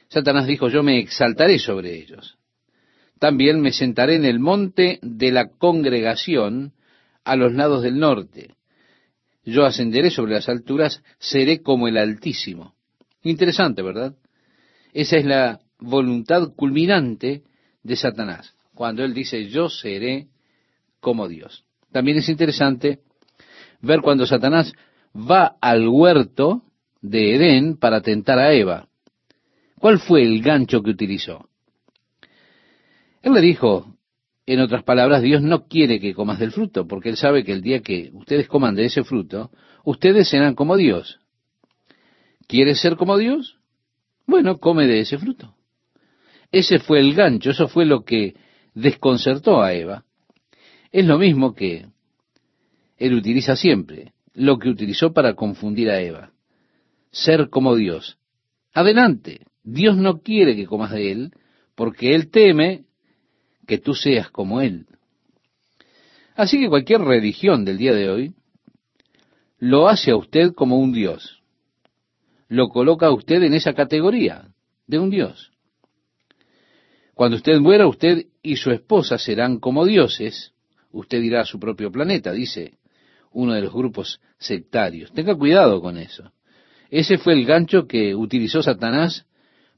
Satanás dijo, yo me exaltaré sobre ellos. También me sentaré en el monte de la congregación a los lados del norte. Yo ascenderé sobre las alturas, seré como el Altísimo. Interesante, ¿verdad? Esa es la voluntad culminante de Satanás, cuando él dice, yo seré como Dios. También es interesante ver cuando Satanás va al huerto de Edén para tentar a Eva. ¿Cuál fue el gancho que utilizó? Él le dijo, en otras palabras, Dios no quiere que comas del fruto, porque Él sabe que el día que ustedes coman de ese fruto, ustedes serán como Dios. ¿Quieres ser como Dios? Bueno, come de ese fruto. Ese fue el gancho, eso fue lo que desconcertó a Eva. Es lo mismo que él utiliza siempre, lo que utilizó para confundir a Eva. Ser como Dios. Adelante, Dios no quiere que comas de él, porque él teme que tú seas como él. Así que cualquier religión del día de hoy lo hace a usted como un Dios lo coloca usted en esa categoría de un Dios. Cuando usted muera, usted y su esposa serán como dioses. Usted irá a su propio planeta, dice uno de los grupos sectarios. Tenga cuidado con eso. Ese fue el gancho que utilizó Satanás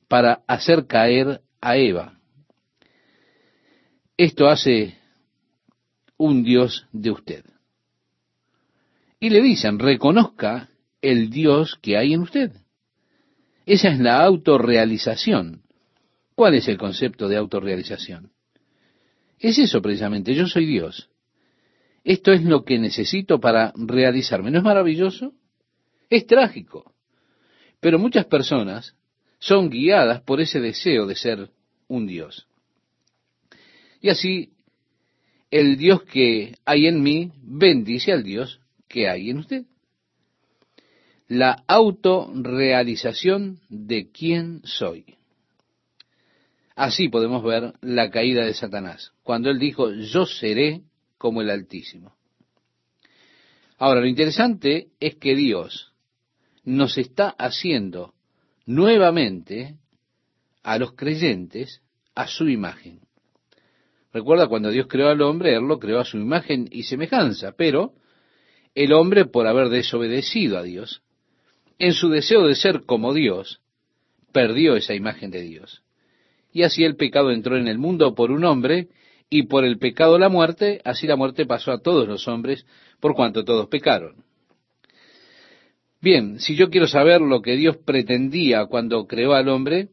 para hacer caer a Eva. Esto hace un Dios de usted. Y le dicen, reconozca el Dios que hay en usted. Esa es la autorrealización. ¿Cuál es el concepto de autorrealización? Es eso precisamente, yo soy Dios. Esto es lo que necesito para realizarme. ¿No es maravilloso? Es trágico. Pero muchas personas son guiadas por ese deseo de ser un Dios. Y así, el Dios que hay en mí bendice al Dios que hay en usted la autorrealización de quién soy. Así podemos ver la caída de Satanás, cuando él dijo, yo seré como el Altísimo. Ahora, lo interesante es que Dios nos está haciendo nuevamente a los creyentes a su imagen. Recuerda cuando Dios creó al hombre, Él lo creó a su imagen y semejanza, pero el hombre, por haber desobedecido a Dios, en su deseo de ser como Dios, perdió esa imagen de Dios. Y así el pecado entró en el mundo por un hombre, y por el pecado la muerte, así la muerte pasó a todos los hombres, por cuanto todos pecaron. Bien, si yo quiero saber lo que Dios pretendía cuando creó al hombre,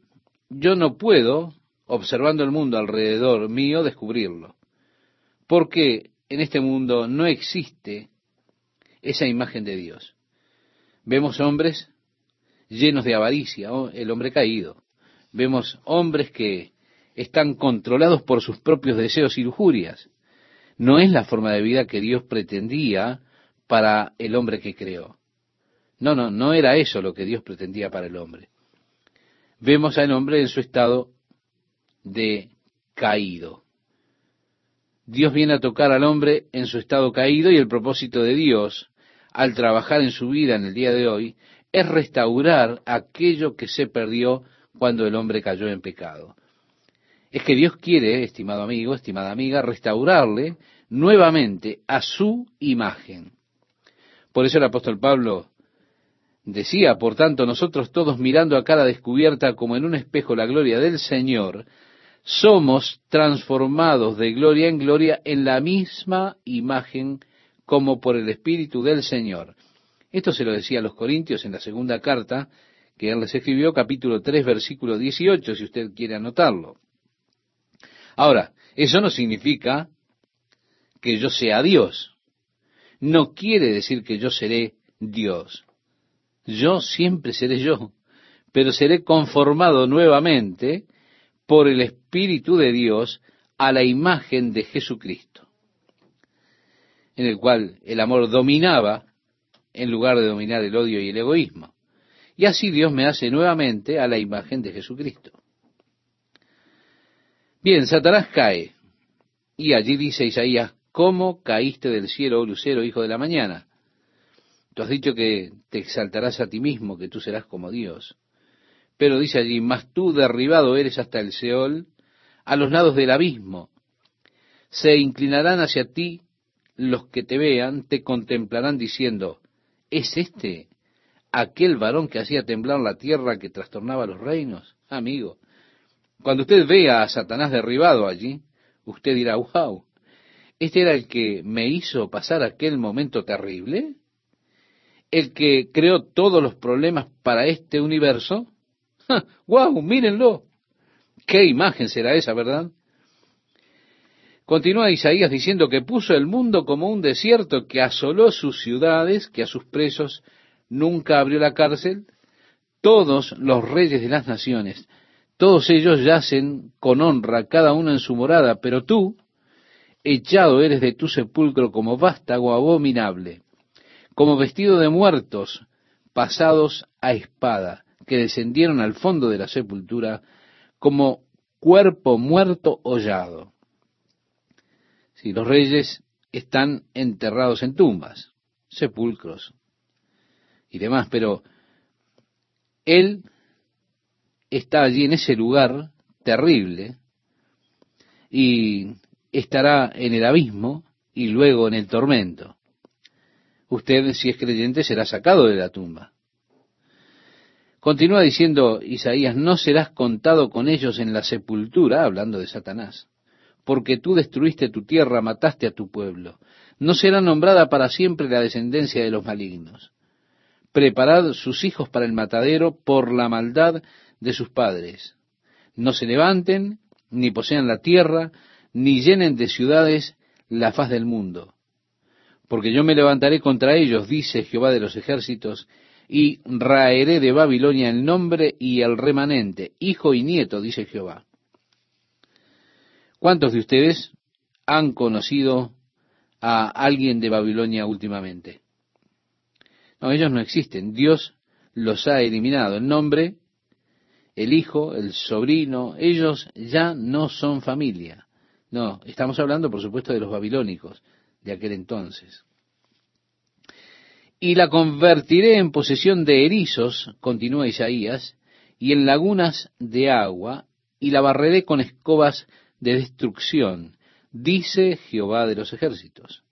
yo no puedo, observando el mundo alrededor mío, descubrirlo. Porque en este mundo no existe esa imagen de Dios. Vemos hombres llenos de avaricia, el hombre caído. Vemos hombres que están controlados por sus propios deseos y lujurias. No es la forma de vida que Dios pretendía para el hombre que creó. No, no, no era eso lo que Dios pretendía para el hombre. Vemos al hombre en su estado de caído. Dios viene a tocar al hombre en su estado caído y el propósito de Dios al trabajar en su vida en el día de hoy es restaurar aquello que se perdió cuando el hombre cayó en pecado. Es que Dios quiere, estimado amigo, estimada amiga, restaurarle nuevamente a su imagen. Por eso el apóstol Pablo decía, por tanto, nosotros todos mirando a cara descubierta como en un espejo la gloria del Señor, somos transformados de gloria en gloria en la misma imagen como por el Espíritu del Señor. Esto se lo decía a los Corintios en la segunda carta que él les escribió, capítulo 3, versículo 18, si usted quiere anotarlo. Ahora, eso no significa que yo sea Dios. No quiere decir que yo seré Dios. Yo siempre seré yo, pero seré conformado nuevamente por el Espíritu de Dios a la imagen de Jesucristo, en el cual el amor dominaba en lugar de dominar el odio y el egoísmo. Y así Dios me hace nuevamente a la imagen de Jesucristo. Bien, Satanás cae. Y allí dice Isaías, ¿cómo caíste del cielo, oh lucero, hijo de la mañana? Tú has dicho que te exaltarás a ti mismo, que tú serás como Dios. Pero dice allí, mas tú derribado eres hasta el Seol, a los lados del abismo. Se inclinarán hacia ti los que te vean, te contemplarán diciendo, ¿Es este aquel varón que hacía temblar la tierra, que trastornaba los reinos? Amigo, cuando usted vea a Satanás derribado allí, usted dirá, wow, ¿este era el que me hizo pasar aquel momento terrible? ¿El que creó todos los problemas para este universo? ¡Wow! Mírenlo. ¿Qué imagen será esa, verdad? Continúa Isaías diciendo que puso el mundo como un desierto, que asoló sus ciudades, que a sus presos nunca abrió la cárcel. Todos los reyes de las naciones, todos ellos yacen con honra, cada uno en su morada, pero tú, echado eres de tu sepulcro como vástago abominable, como vestido de muertos, pasados a espada, que descendieron al fondo de la sepultura, como cuerpo muerto hollado. Si los reyes están enterrados en tumbas, sepulcros y demás, pero él está allí en ese lugar terrible y estará en el abismo y luego en el tormento. Usted, si es creyente, será sacado de la tumba. Continúa diciendo Isaías, no serás contado con ellos en la sepultura, hablando de Satanás porque tú destruiste tu tierra, mataste a tu pueblo. No será nombrada para siempre la descendencia de los malignos. Preparad sus hijos para el matadero por la maldad de sus padres. No se levanten, ni posean la tierra, ni llenen de ciudades la faz del mundo. Porque yo me levantaré contra ellos, dice Jehová de los ejércitos, y raeré de Babilonia el nombre y el remanente, hijo y nieto, dice Jehová. ¿Cuántos de ustedes han conocido a alguien de Babilonia últimamente? No, ellos no existen. Dios los ha eliminado. El nombre, el hijo, el sobrino, ellos ya no son familia. No, estamos hablando, por supuesto, de los babilónicos de aquel entonces. Y la convertiré en posesión de erizos, continúa Isaías, y en lagunas de agua, y la barreré con escobas de destrucción, dice Jehová de los ejércitos.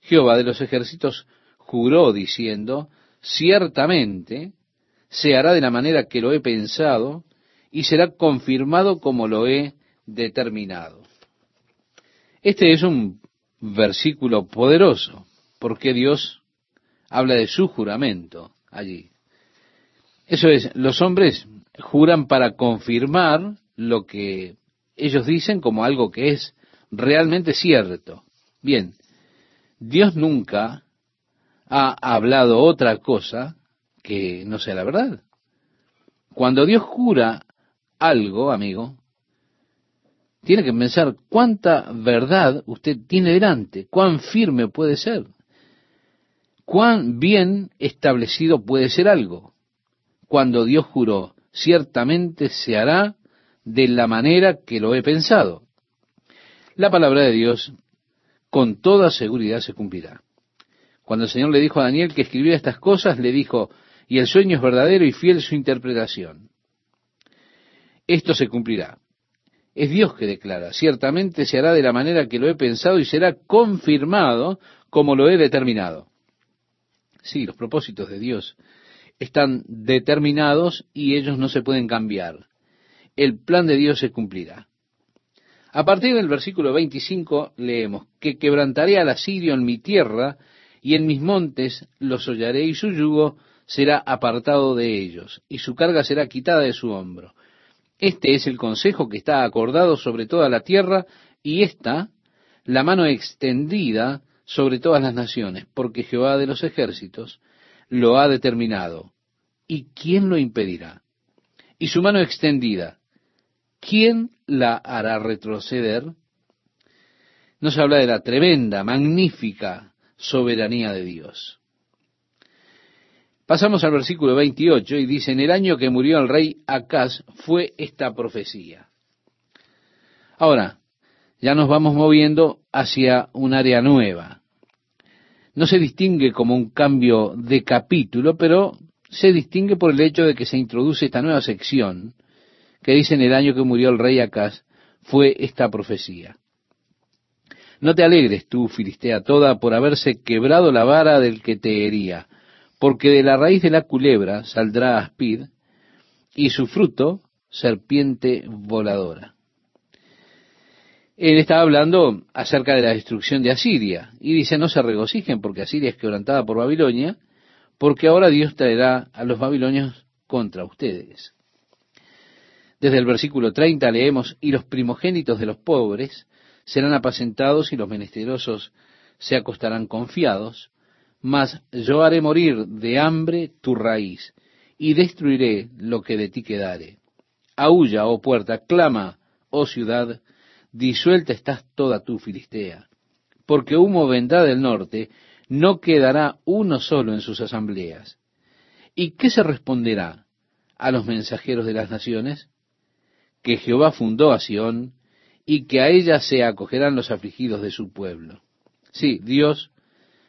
Jehová de los ejércitos juró diciendo, ciertamente se hará de la manera que lo he pensado y será confirmado como lo he determinado. Este es un versículo poderoso, porque Dios habla de su juramento. allí. Eso es, los hombres juran para confirmar lo que ellos dicen como algo que es realmente cierto. Bien, Dios nunca ha hablado otra cosa que no sea la verdad. Cuando Dios jura algo, amigo, tiene que pensar cuánta verdad usted tiene delante, cuán firme puede ser, cuán bien establecido puede ser algo. Cuando Dios juró, ciertamente se hará de la manera que lo he pensado. La palabra de Dios con toda seguridad se cumplirá. Cuando el Señor le dijo a Daniel que escribiera estas cosas, le dijo, y el sueño es verdadero y fiel su interpretación. Esto se cumplirá. Es Dios que declara, ciertamente se hará de la manera que lo he pensado y será confirmado como lo he determinado. Sí, los propósitos de Dios están determinados y ellos no se pueden cambiar. El plan de Dios se cumplirá. A partir del versículo 25 leemos, que quebrantaré al asirio en mi tierra y en mis montes los hollaré y su yugo será apartado de ellos y su carga será quitada de su hombro. Este es el consejo que está acordado sobre toda la tierra y esta la mano extendida sobre todas las naciones, porque Jehová de los ejércitos lo ha determinado. ¿Y quién lo impedirá? Y su mano extendida, ¿quién la hará retroceder? Nos habla de la tremenda, magnífica soberanía de Dios. Pasamos al versículo 28 y dice, en el año que murió el rey Acaz fue esta profecía. Ahora, ya nos vamos moviendo hacia un área nueva. No se distingue como un cambio de capítulo, pero se distingue por el hecho de que se introduce esta nueva sección que dice en el año que murió el rey Acaz fue esta profecía. No te alegres tú, Filistea toda, por haberse quebrado la vara del que te hería porque de la raíz de la culebra saldrá aspid, y su fruto serpiente voladora. Él está hablando acerca de la destrucción de Asiria, y dice, no se regocijen porque Asiria es quebrantada por Babilonia, porque ahora Dios traerá a los babilonios contra ustedes. Desde el versículo 30 leemos, y los primogénitos de los pobres serán apacentados y los menesterosos se acostarán confiados, mas yo haré morir de hambre tu raíz, y destruiré lo que de ti quedare. Aúlla, oh puerta, clama, oh ciudad, disuelta estás toda tu Filistea, porque humo vendrá del norte, no quedará uno solo en sus asambleas. ¿Y qué se responderá a los mensajeros de las naciones? Que Jehová fundó a Sión, y que a ella se acogerán los afligidos de su pueblo. Sí, Dios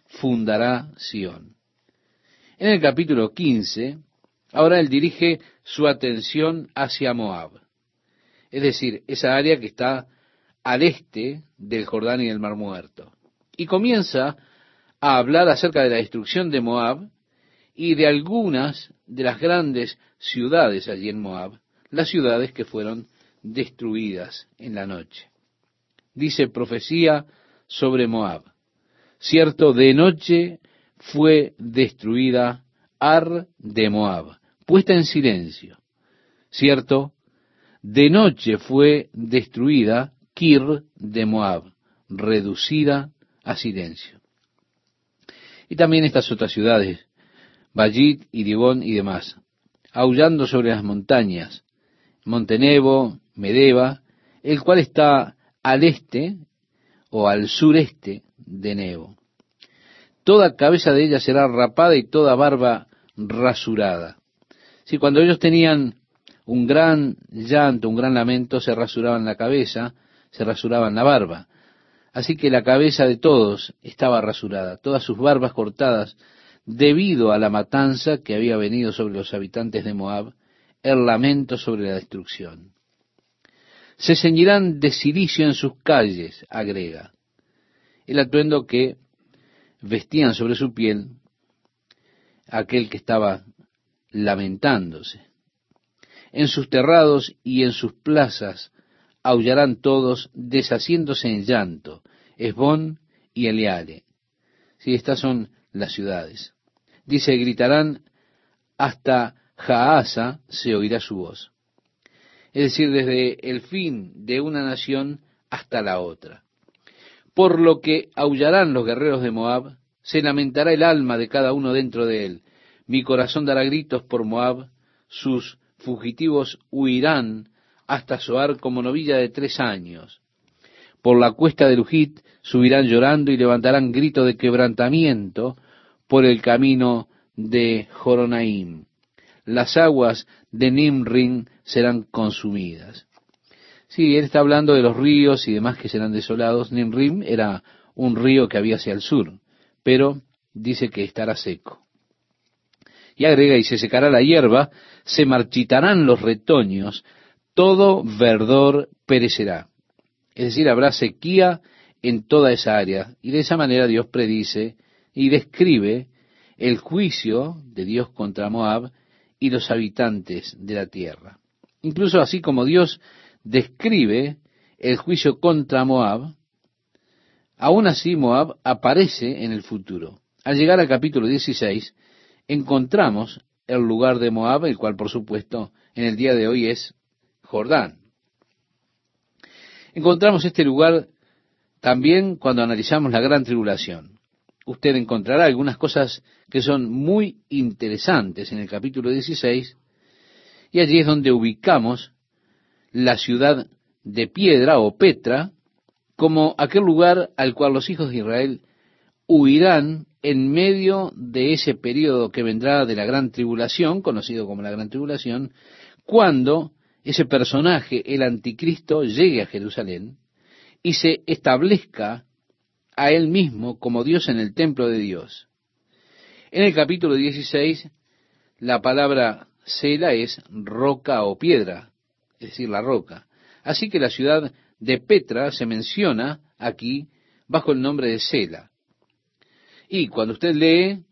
fundará Sión. En el capítulo 15, ahora él dirige su atención hacia Moab, es decir, esa área que está al este del Jordán y del Mar Muerto. Y comienza a hablar acerca de la destrucción de Moab y de algunas de las grandes ciudades allí en Moab, las ciudades que fueron destruidas en la noche. Dice profecía sobre Moab. Cierto, de noche fue destruida Ar de Moab, puesta en silencio. Cierto, de noche fue destruida Kir de Moab, reducida a silencio. Y también estas otras ciudades, Bajit y Dibón y demás, aullando sobre las montañas, Montenebo, Medeba, el cual está al este o al sureste de Nebo. Toda cabeza de ella será rapada y toda barba rasurada. Si cuando ellos tenían un gran llanto, un gran lamento, se rasuraban la cabeza, se rasuraban la barba. Así que la cabeza de todos estaba rasurada, todas sus barbas cortadas, debido a la matanza que había venido sobre los habitantes de Moab, el lamento sobre la destrucción. Se ceñirán de silicio en sus calles, agrega el atuendo que vestían sobre su piel aquel que estaba lamentándose. En sus terrados y en sus plazas aullarán todos, deshaciéndose en llanto, Esbón y Eleale. Si estas son las ciudades. Dice, gritarán hasta Jaasa se oirá su voz. Es decir, desde el fin de una nación hasta la otra. Por lo que aullarán los guerreros de Moab, se lamentará el alma de cada uno dentro de él. Mi corazón dará gritos por Moab, sus fugitivos huirán hasta Soar como novilla de tres años. Por la cuesta de Lujit subirán llorando y levantarán grito de quebrantamiento por el camino de Joronaim. Las aguas de Nimrin serán consumidas. Sí, él está hablando de los ríos y demás que serán desolados. Nimrim era un río que había hacia el sur, pero dice que estará seco. Y agrega, y se secará la hierba, se marchitarán los retoños, todo verdor perecerá. Es decir, habrá sequía en toda esa área. Y de esa manera Dios predice y describe el juicio de Dios contra Moab y los habitantes de la tierra. Incluso así como Dios describe el juicio contra Moab, aún así Moab aparece en el futuro. Al llegar al capítulo 16, encontramos el lugar de Moab, el cual por supuesto en el día de hoy es Jordán. Encontramos este lugar también cuando analizamos la gran tribulación. Usted encontrará algunas cosas que son muy interesantes en el capítulo 16, y allí es donde ubicamos la ciudad de piedra o Petra como aquel lugar al cual los hijos de Israel huirán en medio de ese periodo que vendrá de la gran tribulación, conocido como la gran tribulación, cuando ese personaje, el anticristo, llegue a Jerusalén y se establezca a él mismo como Dios en el templo de Dios. En el capítulo 16, la palabra Sela es roca o piedra, es decir, la roca. Así que la ciudad de Petra se menciona aquí bajo el nombre de Sela. Y cuando usted lee,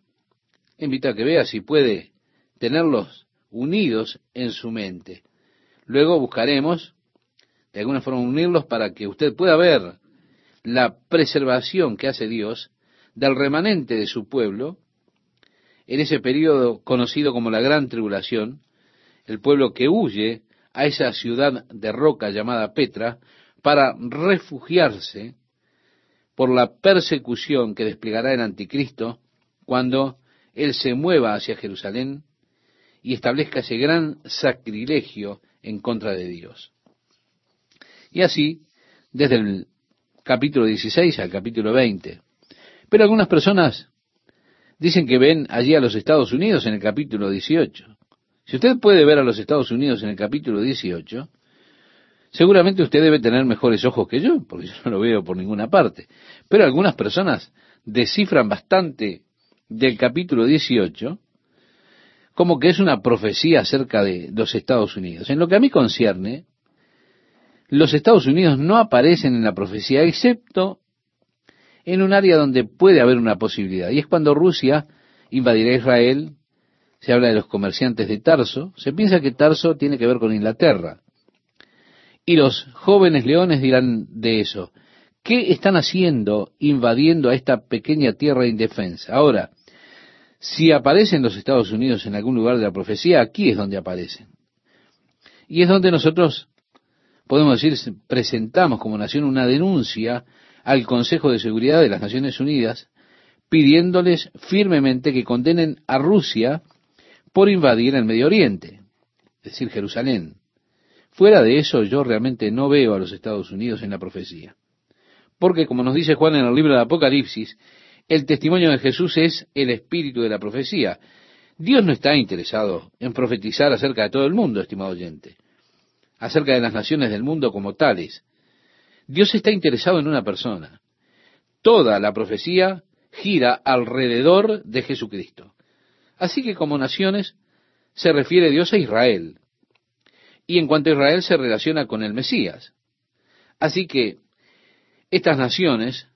invito a que vea si puede tenerlos unidos en su mente. Luego buscaremos de alguna forma unirlos para que usted pueda ver la preservación que hace Dios del remanente de su pueblo en ese periodo conocido como la gran tribulación, el pueblo que huye a esa ciudad de roca llamada Petra para refugiarse por la persecución que desplegará el anticristo cuando él se mueva hacia Jerusalén y establezca ese gran sacrilegio en contra de Dios. Y así, desde el capítulo 16 al capítulo 20. Pero algunas personas dicen que ven allí a los Estados Unidos en el capítulo 18. Si usted puede ver a los Estados Unidos en el capítulo 18, seguramente usted debe tener mejores ojos que yo, porque yo no lo veo por ninguna parte. Pero algunas personas descifran bastante del capítulo 18 como que es una profecía acerca de los Estados Unidos. En lo que a mí concierne, los Estados Unidos no aparecen en la profecía, excepto en un área donde puede haber una posibilidad, y es cuando Rusia invadirá Israel se habla de los comerciantes de Tarso, se piensa que Tarso tiene que ver con Inglaterra. Y los jóvenes leones dirán de eso, ¿qué están haciendo invadiendo a esta pequeña tierra indefensa? Ahora, si aparecen los Estados Unidos en algún lugar de la profecía, aquí es donde aparecen. Y es donde nosotros, podemos decir, presentamos como nación una denuncia al Consejo de Seguridad de las Naciones Unidas, pidiéndoles firmemente que condenen a Rusia por invadir el Medio Oriente, es decir, Jerusalén. Fuera de eso, yo realmente no veo a los Estados Unidos en la profecía. Porque, como nos dice Juan en el libro de Apocalipsis, el testimonio de Jesús es el espíritu de la profecía. Dios no está interesado en profetizar acerca de todo el mundo, estimado oyente, acerca de las naciones del mundo como tales. Dios está interesado en una persona. Toda la profecía gira alrededor de Jesucristo. Así que como naciones se refiere Dios a Israel. Y en cuanto a Israel se relaciona con el Mesías. Así que estas naciones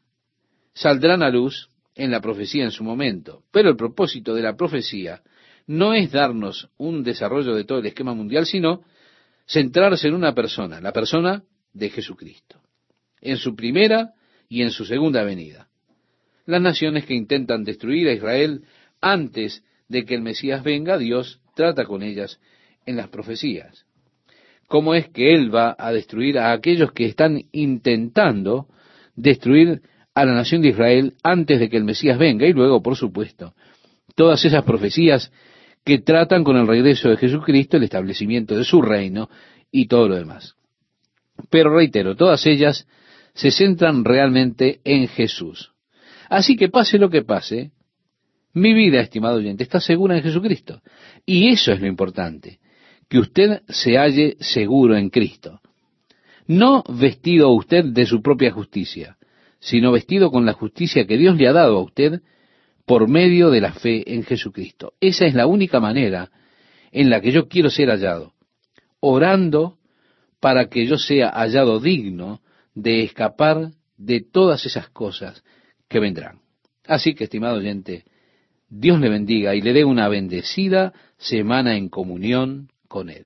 saldrán a luz en la profecía en su momento. Pero el propósito de la profecía no es darnos un desarrollo de todo el esquema mundial, sino centrarse en una persona, la persona de Jesucristo, en su primera y en su segunda venida. Las naciones que intentan destruir a Israel antes de que el Mesías venga, Dios trata con ellas en las profecías. ¿Cómo es que Él va a destruir a aquellos que están intentando destruir a la nación de Israel antes de que el Mesías venga? Y luego, por supuesto, todas esas profecías que tratan con el regreso de Jesucristo, el establecimiento de su reino y todo lo demás. Pero reitero, todas ellas se centran realmente en Jesús. Así que pase lo que pase, mi vida, estimado oyente, está segura en Jesucristo. Y eso es lo importante, que usted se halle seguro en Cristo. No vestido usted de su propia justicia, sino vestido con la justicia que Dios le ha dado a usted por medio de la fe en Jesucristo. Esa es la única manera en la que yo quiero ser hallado, orando para que yo sea hallado digno de escapar de todas esas cosas que vendrán. Así que, estimado oyente, Dios le bendiga y le dé una bendecida semana en comunión con Él.